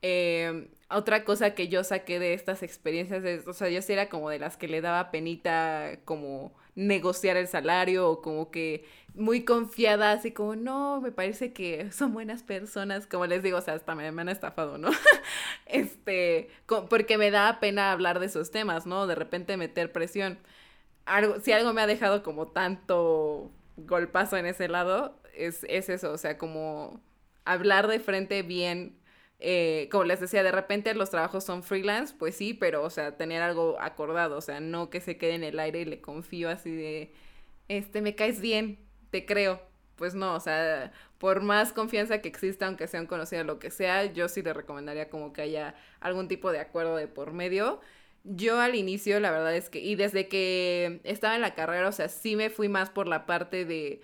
Eh, otra cosa que yo saqué de estas experiencias es, o sea, yo sí era como de las que le daba penita como negociar el salario o como que muy confiada, así como, no, me parece que son buenas personas, como les digo, o sea, hasta me, han estafado, ¿no? este, porque me da pena hablar de esos temas, ¿no? De repente meter presión. Algo, si algo me ha dejado como tanto golpazo en ese lado, es, es eso, o sea, como hablar de frente bien eh, como les decía, de repente los trabajos son freelance, pues sí, pero, o sea, tener algo acordado, o sea, no que se quede en el aire y le confío así de, este, me caes bien, te creo. Pues no, o sea, por más confianza que exista, aunque sea un conocido lo que sea, yo sí le recomendaría como que haya algún tipo de acuerdo de por medio. Yo al inicio, la verdad es que, y desde que estaba en la carrera, o sea, sí me fui más por la parte de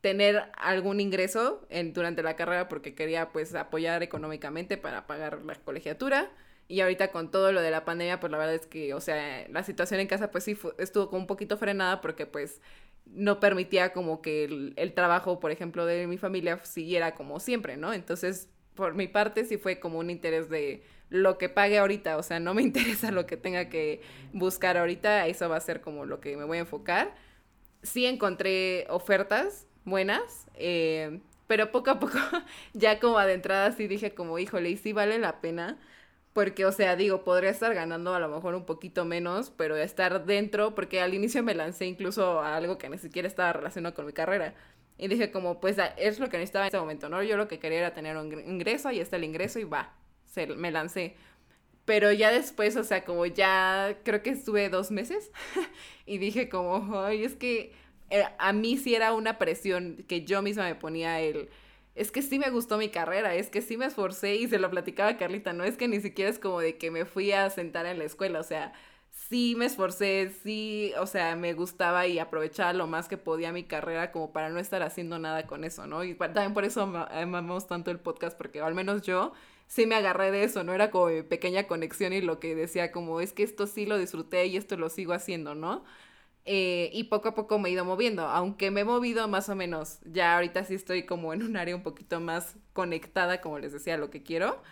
tener algún ingreso en, durante la carrera porque quería pues apoyar económicamente para pagar la colegiatura. Y ahorita con todo lo de la pandemia, pues la verdad es que, o sea, la situación en casa pues sí estuvo como un poquito frenada porque pues no permitía como que el, el, trabajo, por ejemplo, de mi familia siguiera como siempre, ¿no? Entonces, por mi parte sí fue como un interés de lo que pague ahorita, o sea, no me interesa lo que tenga que buscar ahorita, eso va a ser como lo que me voy a enfocar. Sí encontré ofertas buenas, eh, pero poco a poco, ya como adentrada, sí dije como, híjole, y sí vale la pena, porque, o sea, digo, podría estar ganando a lo mejor un poquito menos, pero estar dentro, porque al inicio me lancé incluso a algo que ni siquiera estaba relacionado con mi carrera. Y dije como, pues es lo que necesitaba en ese momento, ¿no? Yo lo que quería era tener un ingreso, ahí está el ingreso y va, se, me lancé. Pero ya después, o sea, como ya creo que estuve dos meses y dije como, ay, es que a mí sí era una presión que yo misma me ponía el es que sí me gustó mi carrera, es que sí me esforcé y se lo platicaba a Carlita, no es que ni siquiera es como de que me fui a sentar en la escuela, o sea, sí me esforcé, sí, o sea, me gustaba y aprovechaba lo más que podía mi carrera como para no estar haciendo nada con eso, ¿no? Y también por eso amamos tanto el podcast, porque al menos yo sí me agarré de eso, ¿no? Era como mi pequeña conexión y lo que decía como, es que esto sí lo disfruté y esto lo sigo haciendo, ¿no? Eh, y poco a poco me he ido moviendo, aunque me he movido más o menos, ya ahorita sí estoy como en un área un poquito más conectada, como les decía, lo que quiero.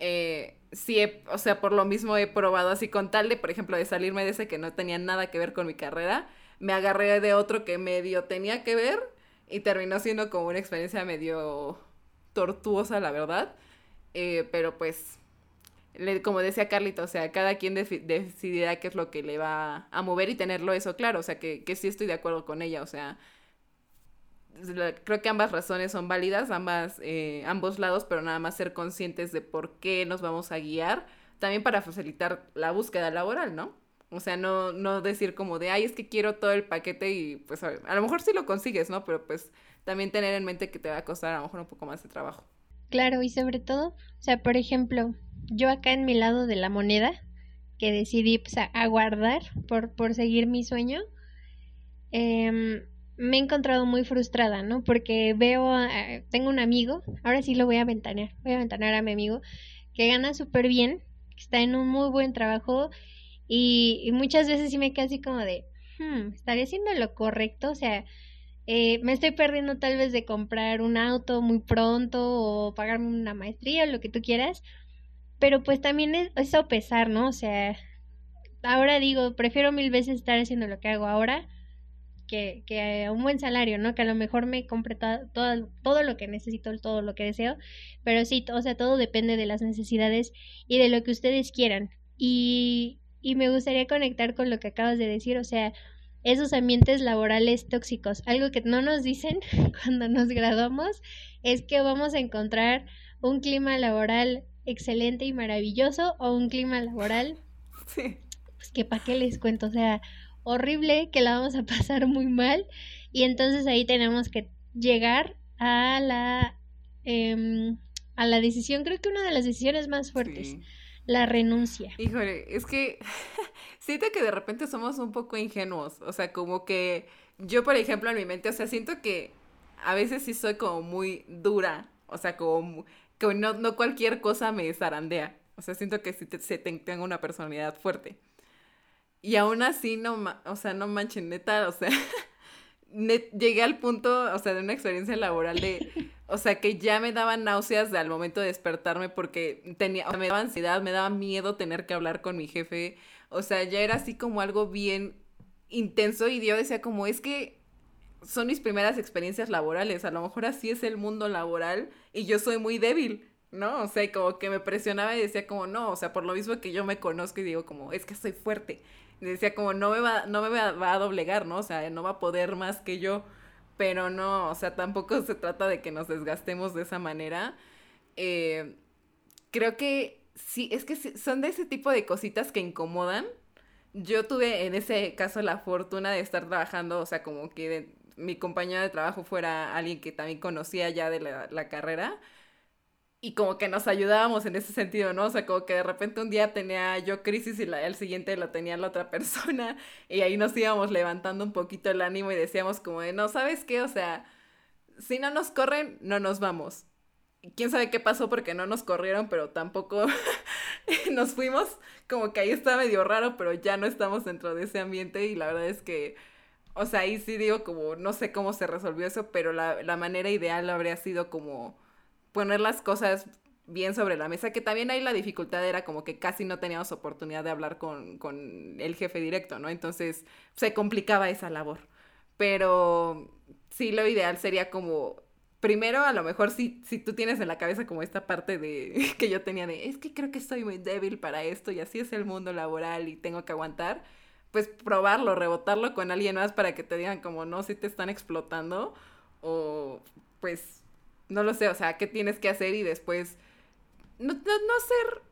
eh, sí, o sea, por lo mismo he probado así con tal de, por ejemplo, de salirme de ese que no tenía nada que ver con mi carrera, me agarré de otro que medio tenía que ver y terminó siendo como una experiencia medio tortuosa, la verdad. Eh, pero pues, como decía Carlito, o sea, cada quien decidirá qué es lo que le va a mover y tenerlo eso claro, o sea, que, que sí estoy de acuerdo con ella, o sea, creo que ambas razones son válidas, ambas, eh, ambos lados, pero nada más ser conscientes de por qué nos vamos a guiar, también para facilitar la búsqueda laboral, ¿no? O sea, no, no decir como de, ay, es que quiero todo el paquete y pues a, lo mejor sí lo consigues, ¿no? Pero pues también tener en mente que te va a costar a lo mejor un poco más de trabajo. Claro, y sobre todo, o sea, por ejemplo, yo acá en mi lado de la moneda, que decidí pues, aguardar por, por seguir mi sueño, eh, me he encontrado muy frustrada, ¿no? Porque veo, tengo un amigo, ahora sí lo voy a ventanear, voy a ventanear a mi amigo, que gana súper bien, que está en un muy buen trabajo y, muchas veces sí me quedo así como de, hmm, ¿estaré haciendo lo correcto? O sea, eh, me estoy perdiendo tal vez de comprar un auto muy pronto o pagarme una maestría o lo que tú quieras, pero pues también es, es pesar, ¿no? O sea, ahora digo, prefiero mil veces estar haciendo lo que hago ahora que, que un buen salario, ¿no? Que a lo mejor me compre todo, todo, lo que necesito, todo lo que deseo, pero sí, o sea, todo depende de las necesidades y de lo que ustedes quieran. Y, y me gustaría conectar con lo que acabas de decir, o sea, esos ambientes laborales tóxicos. Algo que no nos dicen cuando nos graduamos es que vamos a encontrar un clima laboral excelente y maravilloso o un clima laboral sí. pues que para qué les cuento, o sea, horrible, que la vamos a pasar muy mal. Y entonces ahí tenemos que llegar a la eh, a la decisión, creo que una de las decisiones más fuertes, la renuncia. Híjole, es que siento que de repente somos un poco ingenuos, o sea, como que yo, por ejemplo, en mi mente, o sea, siento que a veces sí soy como muy dura, o sea, como que no, no cualquier cosa me zarandea, o sea, siento que si te, tengo una personalidad fuerte. Y aún así, no, o sea, no manchen, neta, o sea, llegué al punto, o sea, de una experiencia laboral de, o sea, que ya me daban náuseas al momento de despertarme porque tenía, me daba ansiedad, me daba miedo tener que hablar con mi jefe, o sea, ya era así como algo bien intenso y yo decía como, es que son mis primeras experiencias laborales, a lo mejor así es el mundo laboral y yo soy muy débil. ¿no? O sea, como que me presionaba y decía como, no, o sea, por lo mismo que yo me conozco y digo como, es que soy fuerte decía como no me va, no me va, a doblegar, ¿no? O sea, no va a poder más que yo. Pero no, o sea, tampoco se trata de que nos desgastemos de esa manera. Eh, creo que sí, es que son de ese tipo de cositas que incomodan. Yo tuve en ese caso la fortuna de estar trabajando, o sea, como que mi compañera de trabajo fuera alguien que también conocía ya de la, la carrera y como que nos ayudábamos en ese sentido, ¿no? O sea, como que de repente un día tenía yo crisis y la, el siguiente lo tenía la otra persona y ahí nos íbamos levantando un poquito el ánimo y decíamos como de, no, ¿sabes qué? O sea, si no nos corren, no nos vamos. Quién sabe qué pasó porque no nos corrieron, pero tampoco nos fuimos. Como que ahí está medio raro, pero ya no estamos dentro de ese ambiente y la verdad es que, o sea, ahí sí digo como, no sé cómo se resolvió eso, pero la, la manera ideal habría sido como poner las cosas bien sobre la mesa, que también ahí la dificultad era como que casi no teníamos oportunidad de hablar con, con el jefe directo, ¿no? Entonces se complicaba esa labor. Pero sí, lo ideal sería como, primero a lo mejor si, si tú tienes en la cabeza como esta parte de que yo tenía de, es que creo que estoy muy débil para esto y así es el mundo laboral y tengo que aguantar, pues probarlo, rebotarlo con alguien más para que te digan como, no, si te están explotando o pues no lo sé, o sea, ¿qué tienes que hacer y después no, no, ser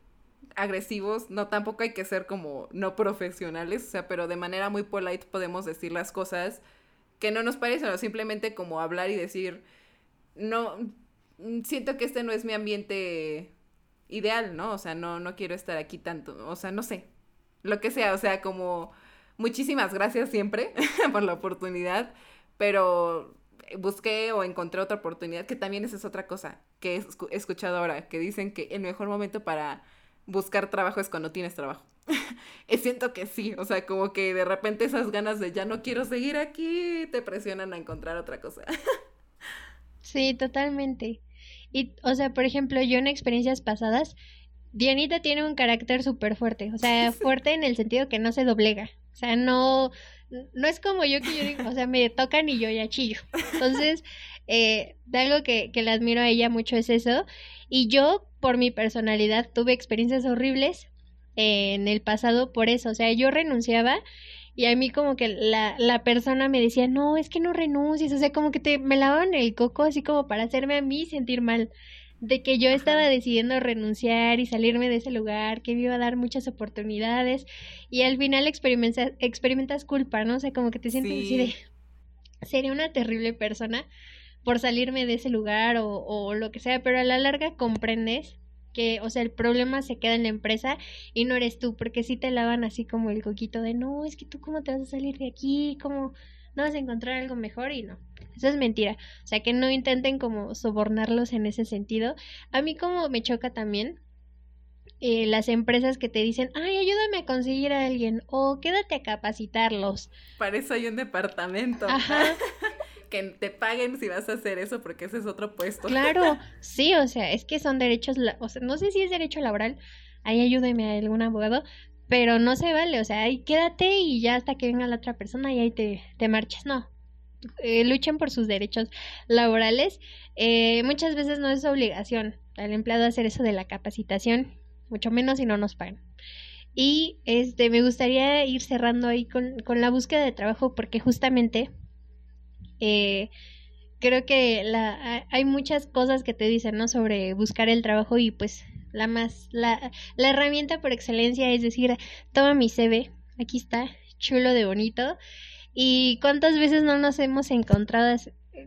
agresivos, no tampoco hay que ser como no profesionales, o sea, pero de manera muy polite podemos decir las cosas que no nos parecen, o simplemente como hablar y decir, no, siento que este no es mi ambiente ideal, ¿no? O sea, no, no quiero estar aquí tanto, o sea, no sé, lo que sea, o sea, como muchísimas gracias siempre por la oportunidad, pero busqué o encontré otra oportunidad, que también esa es otra cosa que he escuchado ahora, que dicen que el mejor momento para buscar trabajo es cuando tienes trabajo. y siento que sí, o sea, como que de repente esas ganas de ya no quiero seguir aquí te presionan a encontrar otra cosa. sí, totalmente. Y, o sea, por ejemplo, yo en experiencias pasadas Dianita tiene un carácter súper fuerte, o sea, fuerte en el sentido que no se doblega, o sea, no, no es como yo que yo digo, o sea, me tocan y yo ya chillo. Entonces, eh, de algo que, que le admiro a ella mucho es eso. Y yo, por mi personalidad, tuve experiencias horribles en el pasado por eso, o sea, yo renunciaba y a mí como que la, la persona me decía, no, es que no renuncies, o sea, como que te, me lavaban el coco así como para hacerme a mí sentir mal de que yo estaba decidiendo renunciar y salirme de ese lugar, que me iba a dar muchas oportunidades y al final experimentas, experimentas culpa, ¿no? O sea, como que te sientes así de, sería una terrible persona por salirme de ese lugar o, o lo que sea, pero a la larga comprendes que, o sea, el problema se queda en la empresa y no eres tú, porque si te lavan así como el coquito de, no, es que tú cómo te vas a salir de aquí, cómo no vas a encontrar algo mejor y no. Eso es mentira. O sea, que no intenten como sobornarlos en ese sentido. A mí como me choca también eh, las empresas que te dicen, ay, ayúdame a conseguir a alguien o quédate a capacitarlos. Para eso hay un departamento. Ajá. que te paguen si vas a hacer eso porque ese es otro puesto. Claro, sí, o sea, es que son derechos, o sea, no sé si es derecho laboral, ahí ayúdeme a algún abogado, pero no se vale, o sea, ahí quédate y ya hasta que venga la otra persona y ahí te, te marchas, no. Eh, luchen por sus derechos laborales. Eh, muchas veces no es obligación al empleado hacer eso de la capacitación, mucho menos si no nos pagan. Y este me gustaría ir cerrando ahí con, con la búsqueda de trabajo porque justamente eh, creo que la, hay muchas cosas que te dicen, ¿no? Sobre buscar el trabajo y pues la más, la, la herramienta por excelencia es decir, toma mi CV, aquí está, chulo de bonito. Y cuántas veces no nos hemos encontrado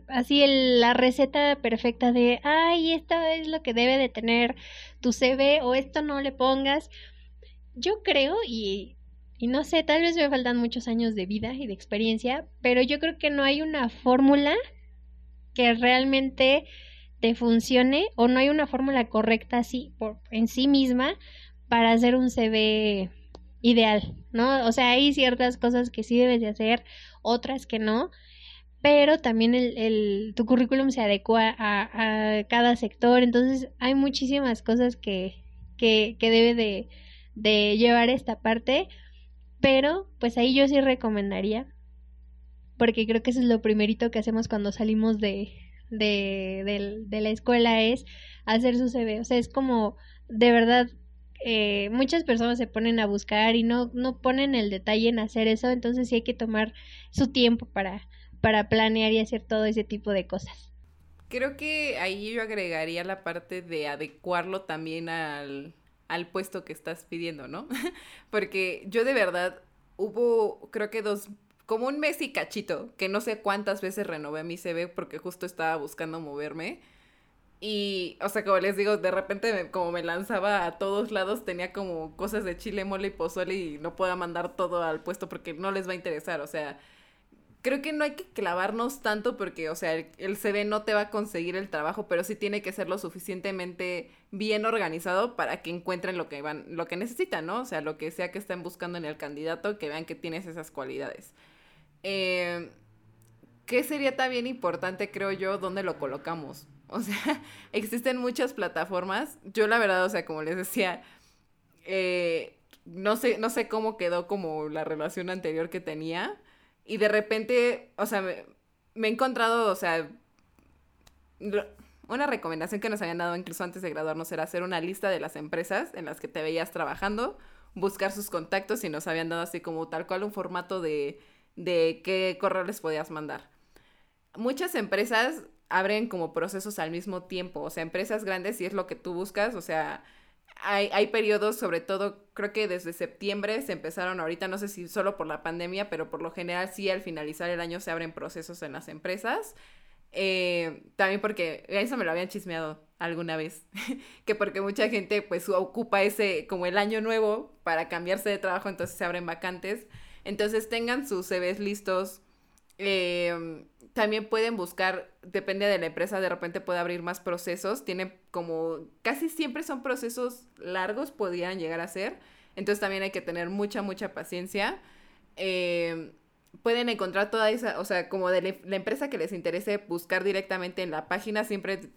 así el, la receta perfecta de, ay, esto es lo que debe de tener tu CV o esto no le pongas. Yo creo y, y no sé, tal vez me faltan muchos años de vida y de experiencia, pero yo creo que no hay una fórmula que realmente te funcione o no hay una fórmula correcta así por, en sí misma para hacer un CV ideal, ¿no? O sea, hay ciertas cosas que sí debes de hacer, otras que no, pero también el, el tu currículum se adecua a, cada sector, entonces hay muchísimas cosas que, que, que debe de, de llevar esta parte, pero pues ahí yo sí recomendaría, porque creo que eso es lo primerito que hacemos cuando salimos de, de, de, la escuela es hacer su CV. O sea, es como, de verdad, eh, muchas personas se ponen a buscar y no, no ponen el detalle en hacer eso, entonces sí hay que tomar su tiempo para, para planear y hacer todo ese tipo de cosas. Creo que ahí yo agregaría la parte de adecuarlo también al, al puesto que estás pidiendo, ¿no? Porque yo de verdad hubo, creo que dos como un mes y cachito, que no sé cuántas veces renové mi CV porque justo estaba buscando moverme. Y, o sea, como les digo, de repente como me lanzaba a todos lados, tenía como cosas de chile, mole y pozole y no puedo mandar todo al puesto porque no les va a interesar. O sea, creo que no hay que clavarnos tanto porque, o sea, el, CV no te va a conseguir el trabajo, pero sí tiene que ser lo suficientemente bien organizado para que encuentren lo que van, lo que necesitan, ¿no? O sea, lo que sea que estén buscando en el candidato, que vean que tienes esas cualidades. Eh, ¿Qué sería también importante, creo yo, dónde lo colocamos? O sea, existen muchas plataformas. Yo la verdad, o sea, como les decía, eh, no sé, no sé cómo quedó como la relación anterior que tenía. Y de repente, o sea, me, me he encontrado, o sea, una recomendación que nos habían dado incluso antes de graduarnos era hacer una lista de las empresas en las que te veías trabajando, buscar sus contactos y nos habían dado así como tal cual un formato de de qué correo les podías mandar. Muchas empresas abren como procesos al mismo tiempo, o sea, empresas grandes, si es lo que tú buscas, o sea, hay, hay periodos, sobre todo, creo que desde septiembre se empezaron ahorita, no sé si solo por la pandemia, pero por lo general sí al finalizar el año se abren procesos en las empresas. Eh, también porque eso me lo habían chismeado alguna vez, que porque mucha gente pues ocupa ese como el año nuevo para cambiarse de trabajo, entonces se abren vacantes. Entonces tengan sus CVs listos. Em, también pueden buscar, depende de la empresa, de repente puede abrir más procesos. Tiene como, casi siempre son procesos largos, podrían llegar a ser. Entonces también hay que tener mucha, mucha paciencia. Em, pueden encontrar toda esa, o sea, como de la empresa que les interese, buscar directamente en la página. Siempre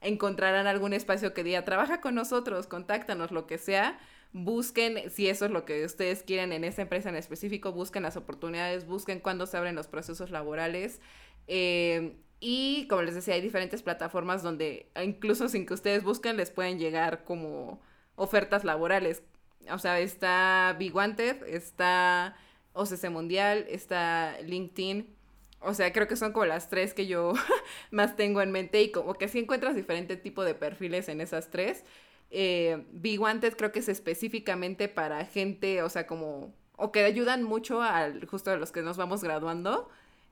encontrarán algún espacio que diga, trabaja con nosotros, contáctanos, lo que sea. Busquen, si eso es lo que ustedes quieren en esa empresa en específico, busquen las oportunidades, busquen cuándo se abren los procesos laborales. Eh, y como les decía, hay diferentes plataformas donde incluso sin que ustedes busquen les pueden llegar como ofertas laborales. O sea, está Wanted, está OCC Mundial, está LinkedIn. O sea, creo que son como las tres que yo más tengo en mente y como que sí encuentras diferente tipo de perfiles en esas tres. Eh, Big Wanted creo que es específicamente para gente, o sea, como, o que ayudan mucho al, justo a los que nos vamos graduando.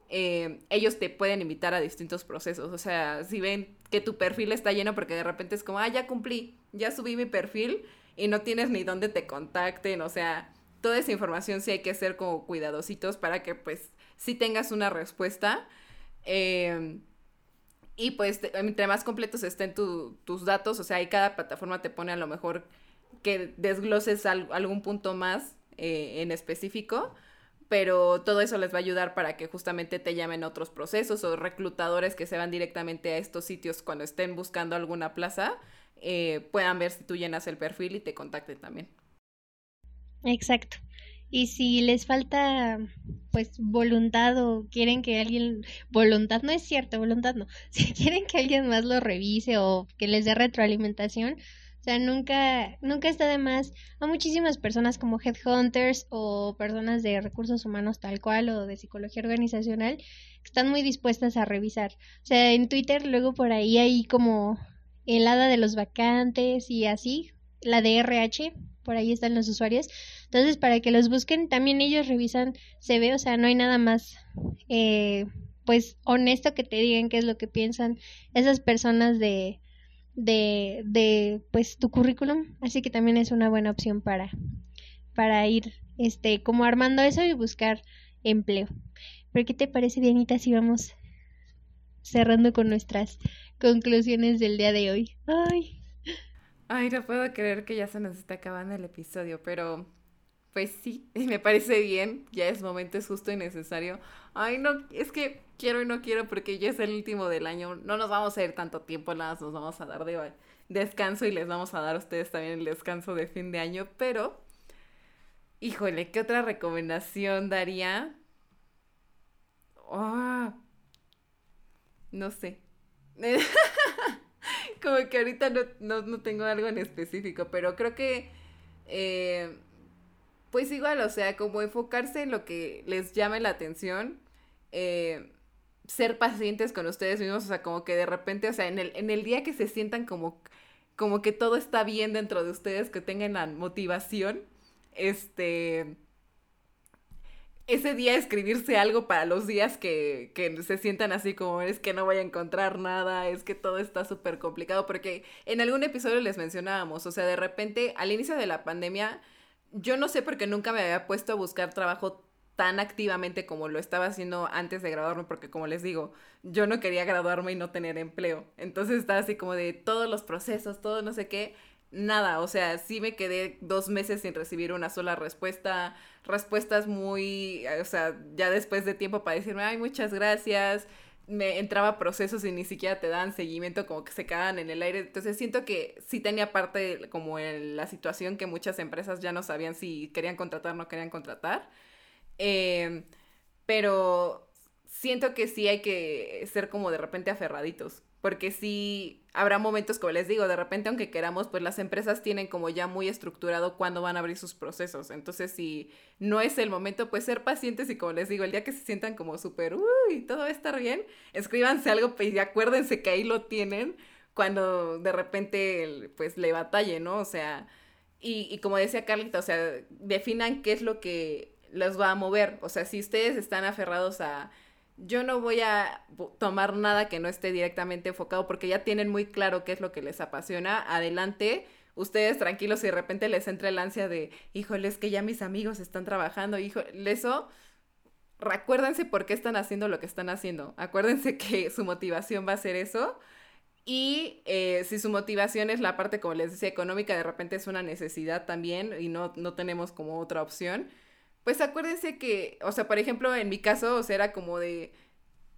Eh, ellos te pueden invitar a distintos procesos. O sea, si ven que tu perfil está lleno porque de repente es como, ah, ya cumplí, ya subí mi perfil y no tienes ni dónde te contacten. O sea, toda esa información sí hay que ser como cuidadositos para que pues sí tengas una respuesta. Eh, y pues entre más completos estén tus datos, o sea, ahí cada plataforma te pone a lo mejor que desgloses algún punto más eh, en específico pero todo eso les va a ayudar para que justamente te llamen otros procesos o reclutadores que se van directamente a estos sitios cuando estén buscando alguna plaza, eh, puedan ver si tú llenas el perfil y te contacten también. Exacto. Y si les falta pues voluntad o quieren que alguien voluntad no es cierto, voluntad no. Si quieren que alguien más lo revise o que les dé retroalimentación, o sea, nunca, nunca está de más a muchísimas personas como headhunters o personas de recursos humanos tal cual o de psicología organizacional que están muy dispuestas a revisar. O sea, en Twitter luego por ahí hay como el de los vacantes y así, la de RH, por ahí están los usuarios. Entonces, para que los busquen, también ellos revisan ve, o sea, no hay nada más, eh, pues, honesto que te digan qué es lo que piensan esas personas de de, de pues tu currículum, así que también es una buena opción para, para ir este como armando eso y buscar empleo. Pero ¿qué te parece, Dianita, si vamos cerrando con nuestras conclusiones del día de hoy? Ay. Ay, no puedo creer que ya se nos está acabando el episodio, pero pues sí, me parece bien, ya es momento, es justo y necesario. Ay, no, es que quiero y no quiero porque ya es el último del año, no nos vamos a ir tanto tiempo, nada nos vamos a dar de descanso y les vamos a dar a ustedes también el descanso de fin de año, pero, híjole, ¿qué otra recomendación daría? Oh, no sé. Como que ahorita no, no, tengo algo en específico, pero creo que... Eh, pues igual, o sea, como enfocarse en lo que les llame la atención, eh, ser pacientes con ustedes mismos, o sea, como que de repente, o sea, en el, en el día que se sientan como, como que todo está bien dentro de ustedes, que tengan la motivación, este, ese día escribirse algo para los días que, que se sientan así como es que no voy a encontrar nada, es que todo está súper complicado, porque en algún episodio les mencionábamos, o sea, de repente al inicio de la pandemia, yo no sé porque nunca me había puesto a buscar trabajo tan activamente como lo estaba haciendo antes de graduarme, porque como les digo, yo no quería graduarme y no tener empleo. Entonces estaba así como de todos los procesos, todo no sé qué, nada, o sea, sí me quedé dos meses sin recibir una sola respuesta, respuestas muy, o sea, ya después de tiempo para decirme, ay, muchas gracias, me entraba procesos y ni siquiera te dan seguimiento, como que se quedaban en el aire. Entonces siento que sí tenía parte como en la situación que muchas empresas ya no sabían si querían contratar o no querían contratar. Em, pero siento que sí hay que ser como de repente aferraditos porque sí habrá momentos, como les digo, de repente aunque queramos, pues las empresas tienen como ya muy estructurado cuándo van a abrir sus procesos. Entonces, si no es el momento, pues ser pacientes y como les digo, el día que se sientan como súper, uy, todo va a estar bien, escríbanse algo pues, y acuérdense que ahí lo tienen cuando de repente pues le batalle, ¿no? O sea, y, y como decía Carlita, o sea, definan qué es lo que los va a mover. O sea, si ustedes están aferrados a yo no voy a tomar nada que no esté directamente enfocado porque ya tienen muy claro qué es lo que les apasiona. Adelante, ustedes tranquilos y de repente les entra el ansia de, híjole, es que ya mis amigos están trabajando, híjole, eso, recuérdense por qué están haciendo lo que están haciendo. Acuérdense que su motivación va a ser eso. Y eh, si su motivación es la parte, como les decía, económica, de repente es una necesidad también y no, no tenemos como otra opción pues acuérdense que, o sea, por ejemplo, en mi caso, o sea, era como de,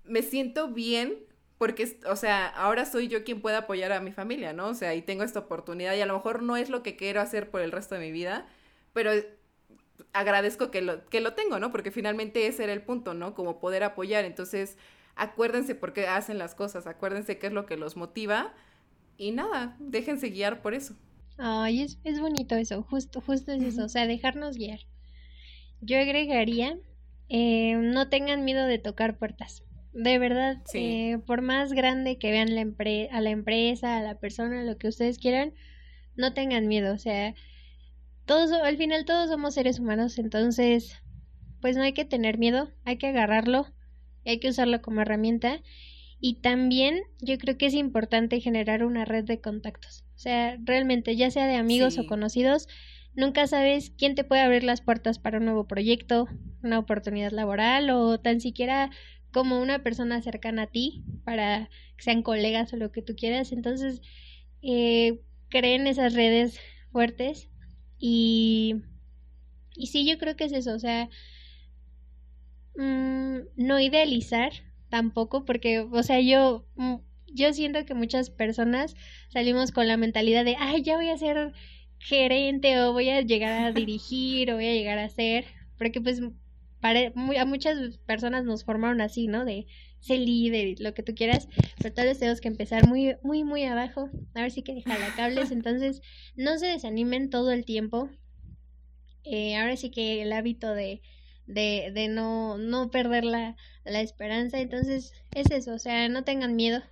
me siento bien porque, o sea, ahora soy yo quien puede apoyar a mi familia, ¿no? O sea, y tengo esta oportunidad y a lo mejor no es lo que quiero hacer por el resto de mi vida, pero agradezco que lo, que lo tengo, ¿no? Porque finalmente ese era el punto, ¿no? Como poder apoyar. Entonces, acuérdense por qué hacen las cosas, acuérdense qué es lo que los motiva y nada, déjense guiar por eso. Ay, es, es bonito eso, justo, justo es eso, o sea, dejarnos guiar. Yo agregaría, eh, no tengan miedo de tocar puertas. De verdad, eh, por más grande que vean la a la empresa, a la persona, lo que ustedes quieran, no tengan miedo. O sea, todos, al final todos somos seres humanos, entonces, pues no hay que tener miedo, hay que agarrarlo, y hay que usarlo como herramienta. Y también yo creo que es importante generar una red de contactos. O sea, realmente, ya sea de amigos o conocidos, nunca sabes quién te puede abrir las puertas para un nuevo proyecto, una oportunidad laboral o tan siquiera como una persona cercana a ti para que sean colegas o lo que tú quieras. Entonces, eh, creen esas redes fuertes y, y sí, yo creo que es eso, o sea, mm, no idealizar tampoco, porque, o sea, yo, mm, yo siento que muchas personas salimos con la mentalidad de, ay, ya voy a ser gerente o voy a llegar a dirigir o voy a llegar a ser, porque pues a muchas personas nos formaron así, ¿no? De ser líder, lo que tú quieras, pero tal vez tenemos que empezar muy, muy, muy abajo. A ver si que cables, entonces no se desanimen todo el tiempo. Eh, ahora sí que el hábito de, de, de no, no perder la, la esperanza, entonces es eso, o sea, no tengan miedo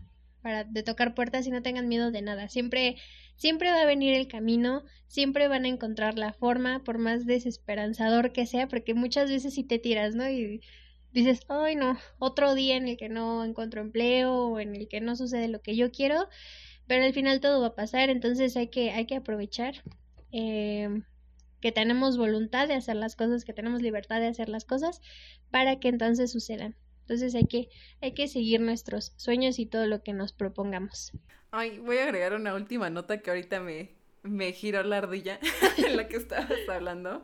para de tocar puertas y no tengan miedo de nada. Siempre siempre va a venir el camino, siempre van a encontrar la forma, por más desesperanzador que sea, porque muchas veces si te tiras, ¿no? Y dices, ay no, otro día en el que no encuentro empleo o en el que no sucede lo que yo quiero, pero al final todo va a pasar, entonces hay que, hay que aprovechar. Eh, que tenemos voluntad de hacer las cosas, que tenemos libertad de hacer las cosas, para que entonces sucedan. Entonces hay que, hay que seguir nuestros sueños y todo lo que nos propongamos. Ay, voy a agregar una última nota que ahorita me, me giró la ardilla en la que estabas hablando.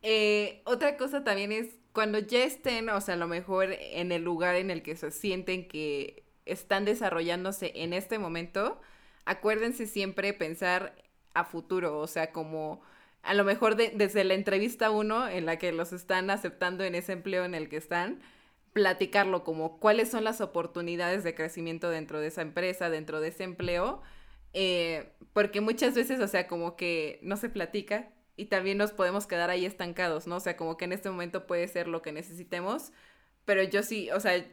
Eh, otra cosa también es cuando ya estén, o sea, a lo mejor en el lugar en el que se sienten que están desarrollándose en este momento, acuérdense siempre pensar a futuro, o sea, como a lo mejor desde la entrevista uno en la que los están aceptando en ese empleo en el que están, platicarlo como cuáles son las oportunidades de crecimiento dentro de esa empresa, dentro de ese empleo, eh, porque muchas veces, o sea, como que no se platica y también nos podemos quedar ahí estancados, ¿no? O sea, como que en este momento puede ser lo que necesitemos, pero yo sí, o sea,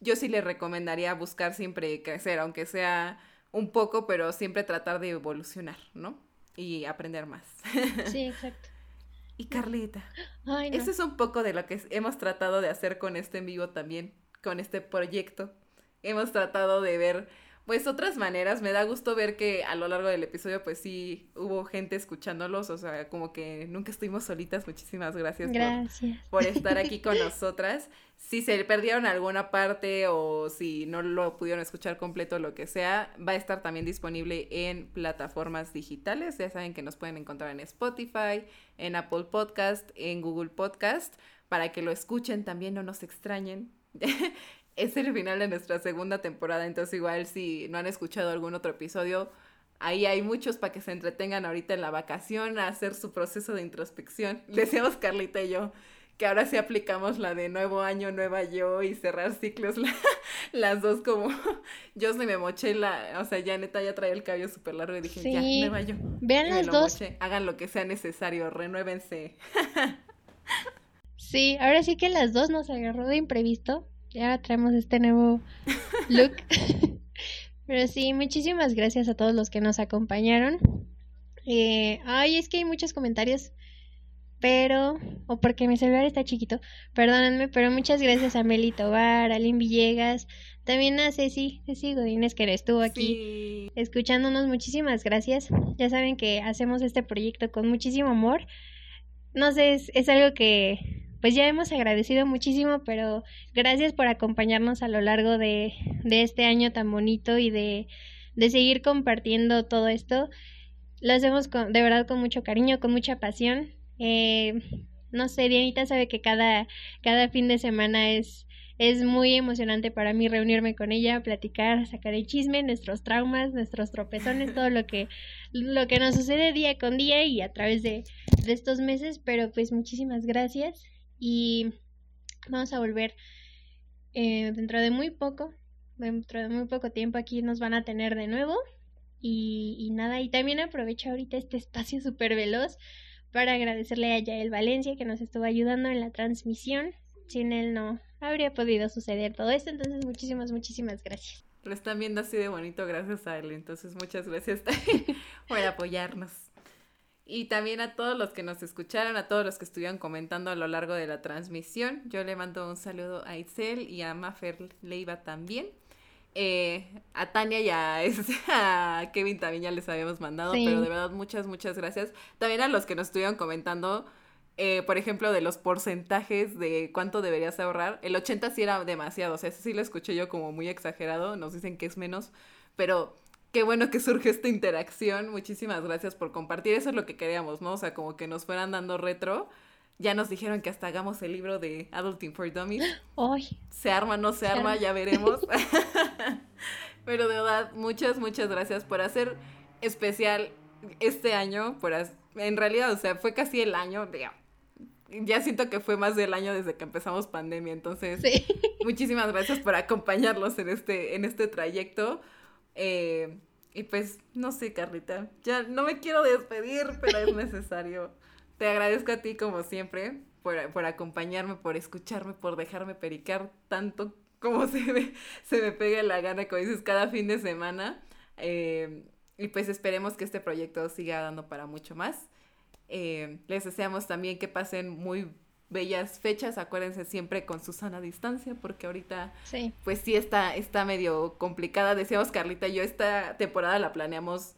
yo sí le recomendaría buscar siempre crecer, aunque sea un poco, pero siempre tratar de evolucionar, ¿no? Y aprender más. Sí, exacto. Y Carlita, eso es un poco de lo que hemos tratado de hacer con este en vivo también, con este proyecto. Hemos tratado de ver pues otras maneras. Me da gusto ver que a lo largo del episodio pues sí hubo gente escuchándolos, o sea, como que nunca estuvimos solitas. Muchísimas gracias, Por, estar aquí con nosotras. Si se perdieron alguna parte o si no lo pudieron escuchar completo, lo que sea, va a estar también disponible en plataformas digitales. Ya saben que nos pueden encontrar en Spotify, en Apple Podcast, en Google Podcast, para que lo escuchen también, no nos extrañen. es el final de nuestra segunda temporada, entonces igual si no han escuchado algún otro episodio, ahí hay muchos para que se entretengan ahorita en la vacación a hacer su proceso de introspección. Decíamos Carlita y yo que ahora sí aplicamos la de nuevo año, nueva yo y cerrar ciclos, las dos como yo se me moché la, o sea, ya neta ya traía el cabello súper largo y dije, ya, nueva yo. Vean las dos. Hagan lo que sea necesario, renuévense. sí, ahora sí que las dos nos agarró de imprevisto ya traemos este nuevo look. Pero sí, muchísimas gracias a todos los que nos acompañaron. Eh, ay, es que hay muchos comentarios, pero, o porque mi celular está chiquito, perdónenme, pero muchas gracias a Meli Tobar, a Lynn Villegas, también a Ceci, Ceci Godínez que estuvo aquí escuchándonos, muchísimas gracias. Ya saben que hacemos este proyecto con muchísimo amor. No sé, es algo que pues ya hemos agradecido muchísimo, pero gracias por acompañarnos a lo largo de, este año tan bonito y de, seguir compartiendo todo esto. Lo hacemos con, de verdad con mucho cariño, con mucha pasión. Eh, no sé, Dianita sabe que cada, cada fin de semana es, Es muy emocionante para mí reunirme con ella, platicar, sacar el chisme, nuestros traumas, nuestros tropezones, todo lo que, lo que nos sucede día con día y a través de estos meses. Pero pues muchísimas gracias y vamos a volver eh, dentro de muy poco, dentro de muy poco tiempo aquí nos van a tener de nuevo. Y, y nada, y también aprovecho ahorita este espacio súper veloz para agradecerle a Yael Valencia que nos estuvo ayudando en la transmisión. Sin él no habría podido suceder todo esto, entonces muchísimas, muchísimas gracias. Lo están viendo así de bonito gracias a él, entonces muchas gracias por apoyarnos. Y también a todos los que nos escucharon, a todos los que estuvieron comentando a lo largo de la transmisión. Yo le mando un saludo a Itzel y a Mafer Leiva también. Eh, a Tania y a, a, Kevin también ya les habíamos mandado, pero de verdad muchas, muchas gracias. También a los que nos estuvieron comentando, eh, por ejemplo, de los porcentajes de cuánto deberías ahorrar. El 80 sí era demasiado, o sea, ese sí lo escuché yo como muy exagerado, nos dicen que es menos, pero qué bueno que surge esta interacción. Muchísimas gracias por compartir, eso es lo que queríamos, ¿no? O sea, como que nos fueran dando retro ya nos dijeron que hasta hagamos el libro de Adulting for Dummies. Ay. Se arma, no se arma, ya veremos. Pero de verdad, muchas, muchas gracias por hacer especial este año. Por En realidad, o sea, fue casi el año. Ya siento que fue más del año desde que empezamos pandemia. Entonces, muchísimas gracias por acompañarlos en este, en este trayecto. Eh, y pues, no sé, Carlita, ya no me quiero despedir, pero es necesario. Te agradezco a ti como siempre por, acompañarme, por escucharme, por dejarme pericar tanto como se me, se me pegue la gana, como dices, cada fin de semana. Eh, y pues esperemos que este proyecto siga dando para mucho más. Eh, les deseamos también que pasen muy bellas fechas, acuérdense siempre con su sana distancia, porque ahorita pues sí está, está medio complicada. Decíamos Carlita y yo esta temporada la planeamos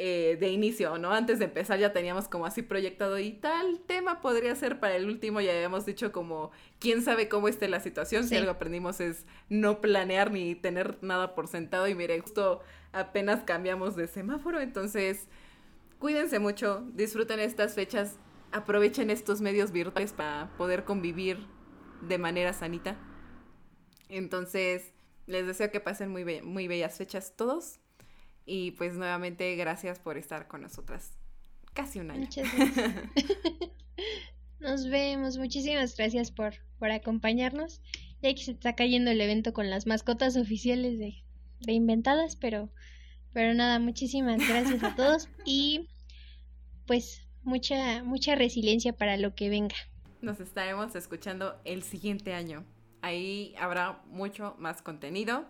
eh, de inicio, ¿no? Antes de empezar ya teníamos como así proyectado y tal tema podría ser para el último, ya habíamos dicho como quién sabe cómo esté la situación, si algo aprendimos es no planear ni tener nada por sentado y mire, justo apenas cambiamos de semáforo, entonces cuídense mucho, disfruten estas fechas, aprovechen estos medios virtuales para poder convivir de manera sanita. Entonces, les deseo que pasen muy, muy bellas fechas todos y pues nuevamente gracias por estar con nosotras. Casi un año. Muchas gracias. Nos vemos. Muchísimas gracias por, por acompañarnos. Ya que se está cayendo el evento con las mascotas oficiales de, de Inventadas, pero, pero nada, muchísimas gracias a todos y pues mucha, mucha resiliencia para lo que venga. Nos estaremos escuchando el siguiente año. Ahí habrá mucho más contenido.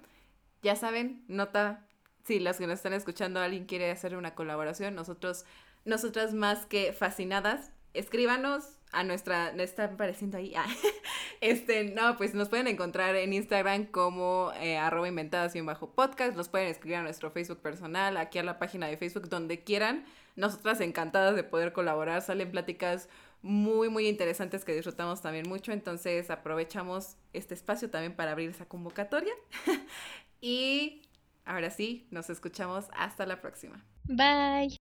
Ya saben, nota si las que nos están escuchando alguien quiere hacer una colaboración, nosotros, nosotras más que fascinadas, escríbanos a nuestra, ¿me están apareciendo ahí? Ah, este, no, pues nos pueden encontrar en Instagram como eh, arroba inventadas y bajo podcast, los pueden escribir a nuestro Facebook personal, aquí a la página de Facebook, donde quieran. Nosotras encantadas de poder colaborar, salen pláticas muy, muy interesantes que disfrutamos también mucho, entonces aprovechamos este espacio también para abrir esa convocatoria. y Ahora sí, nos escuchamos hasta la próxima. Bye.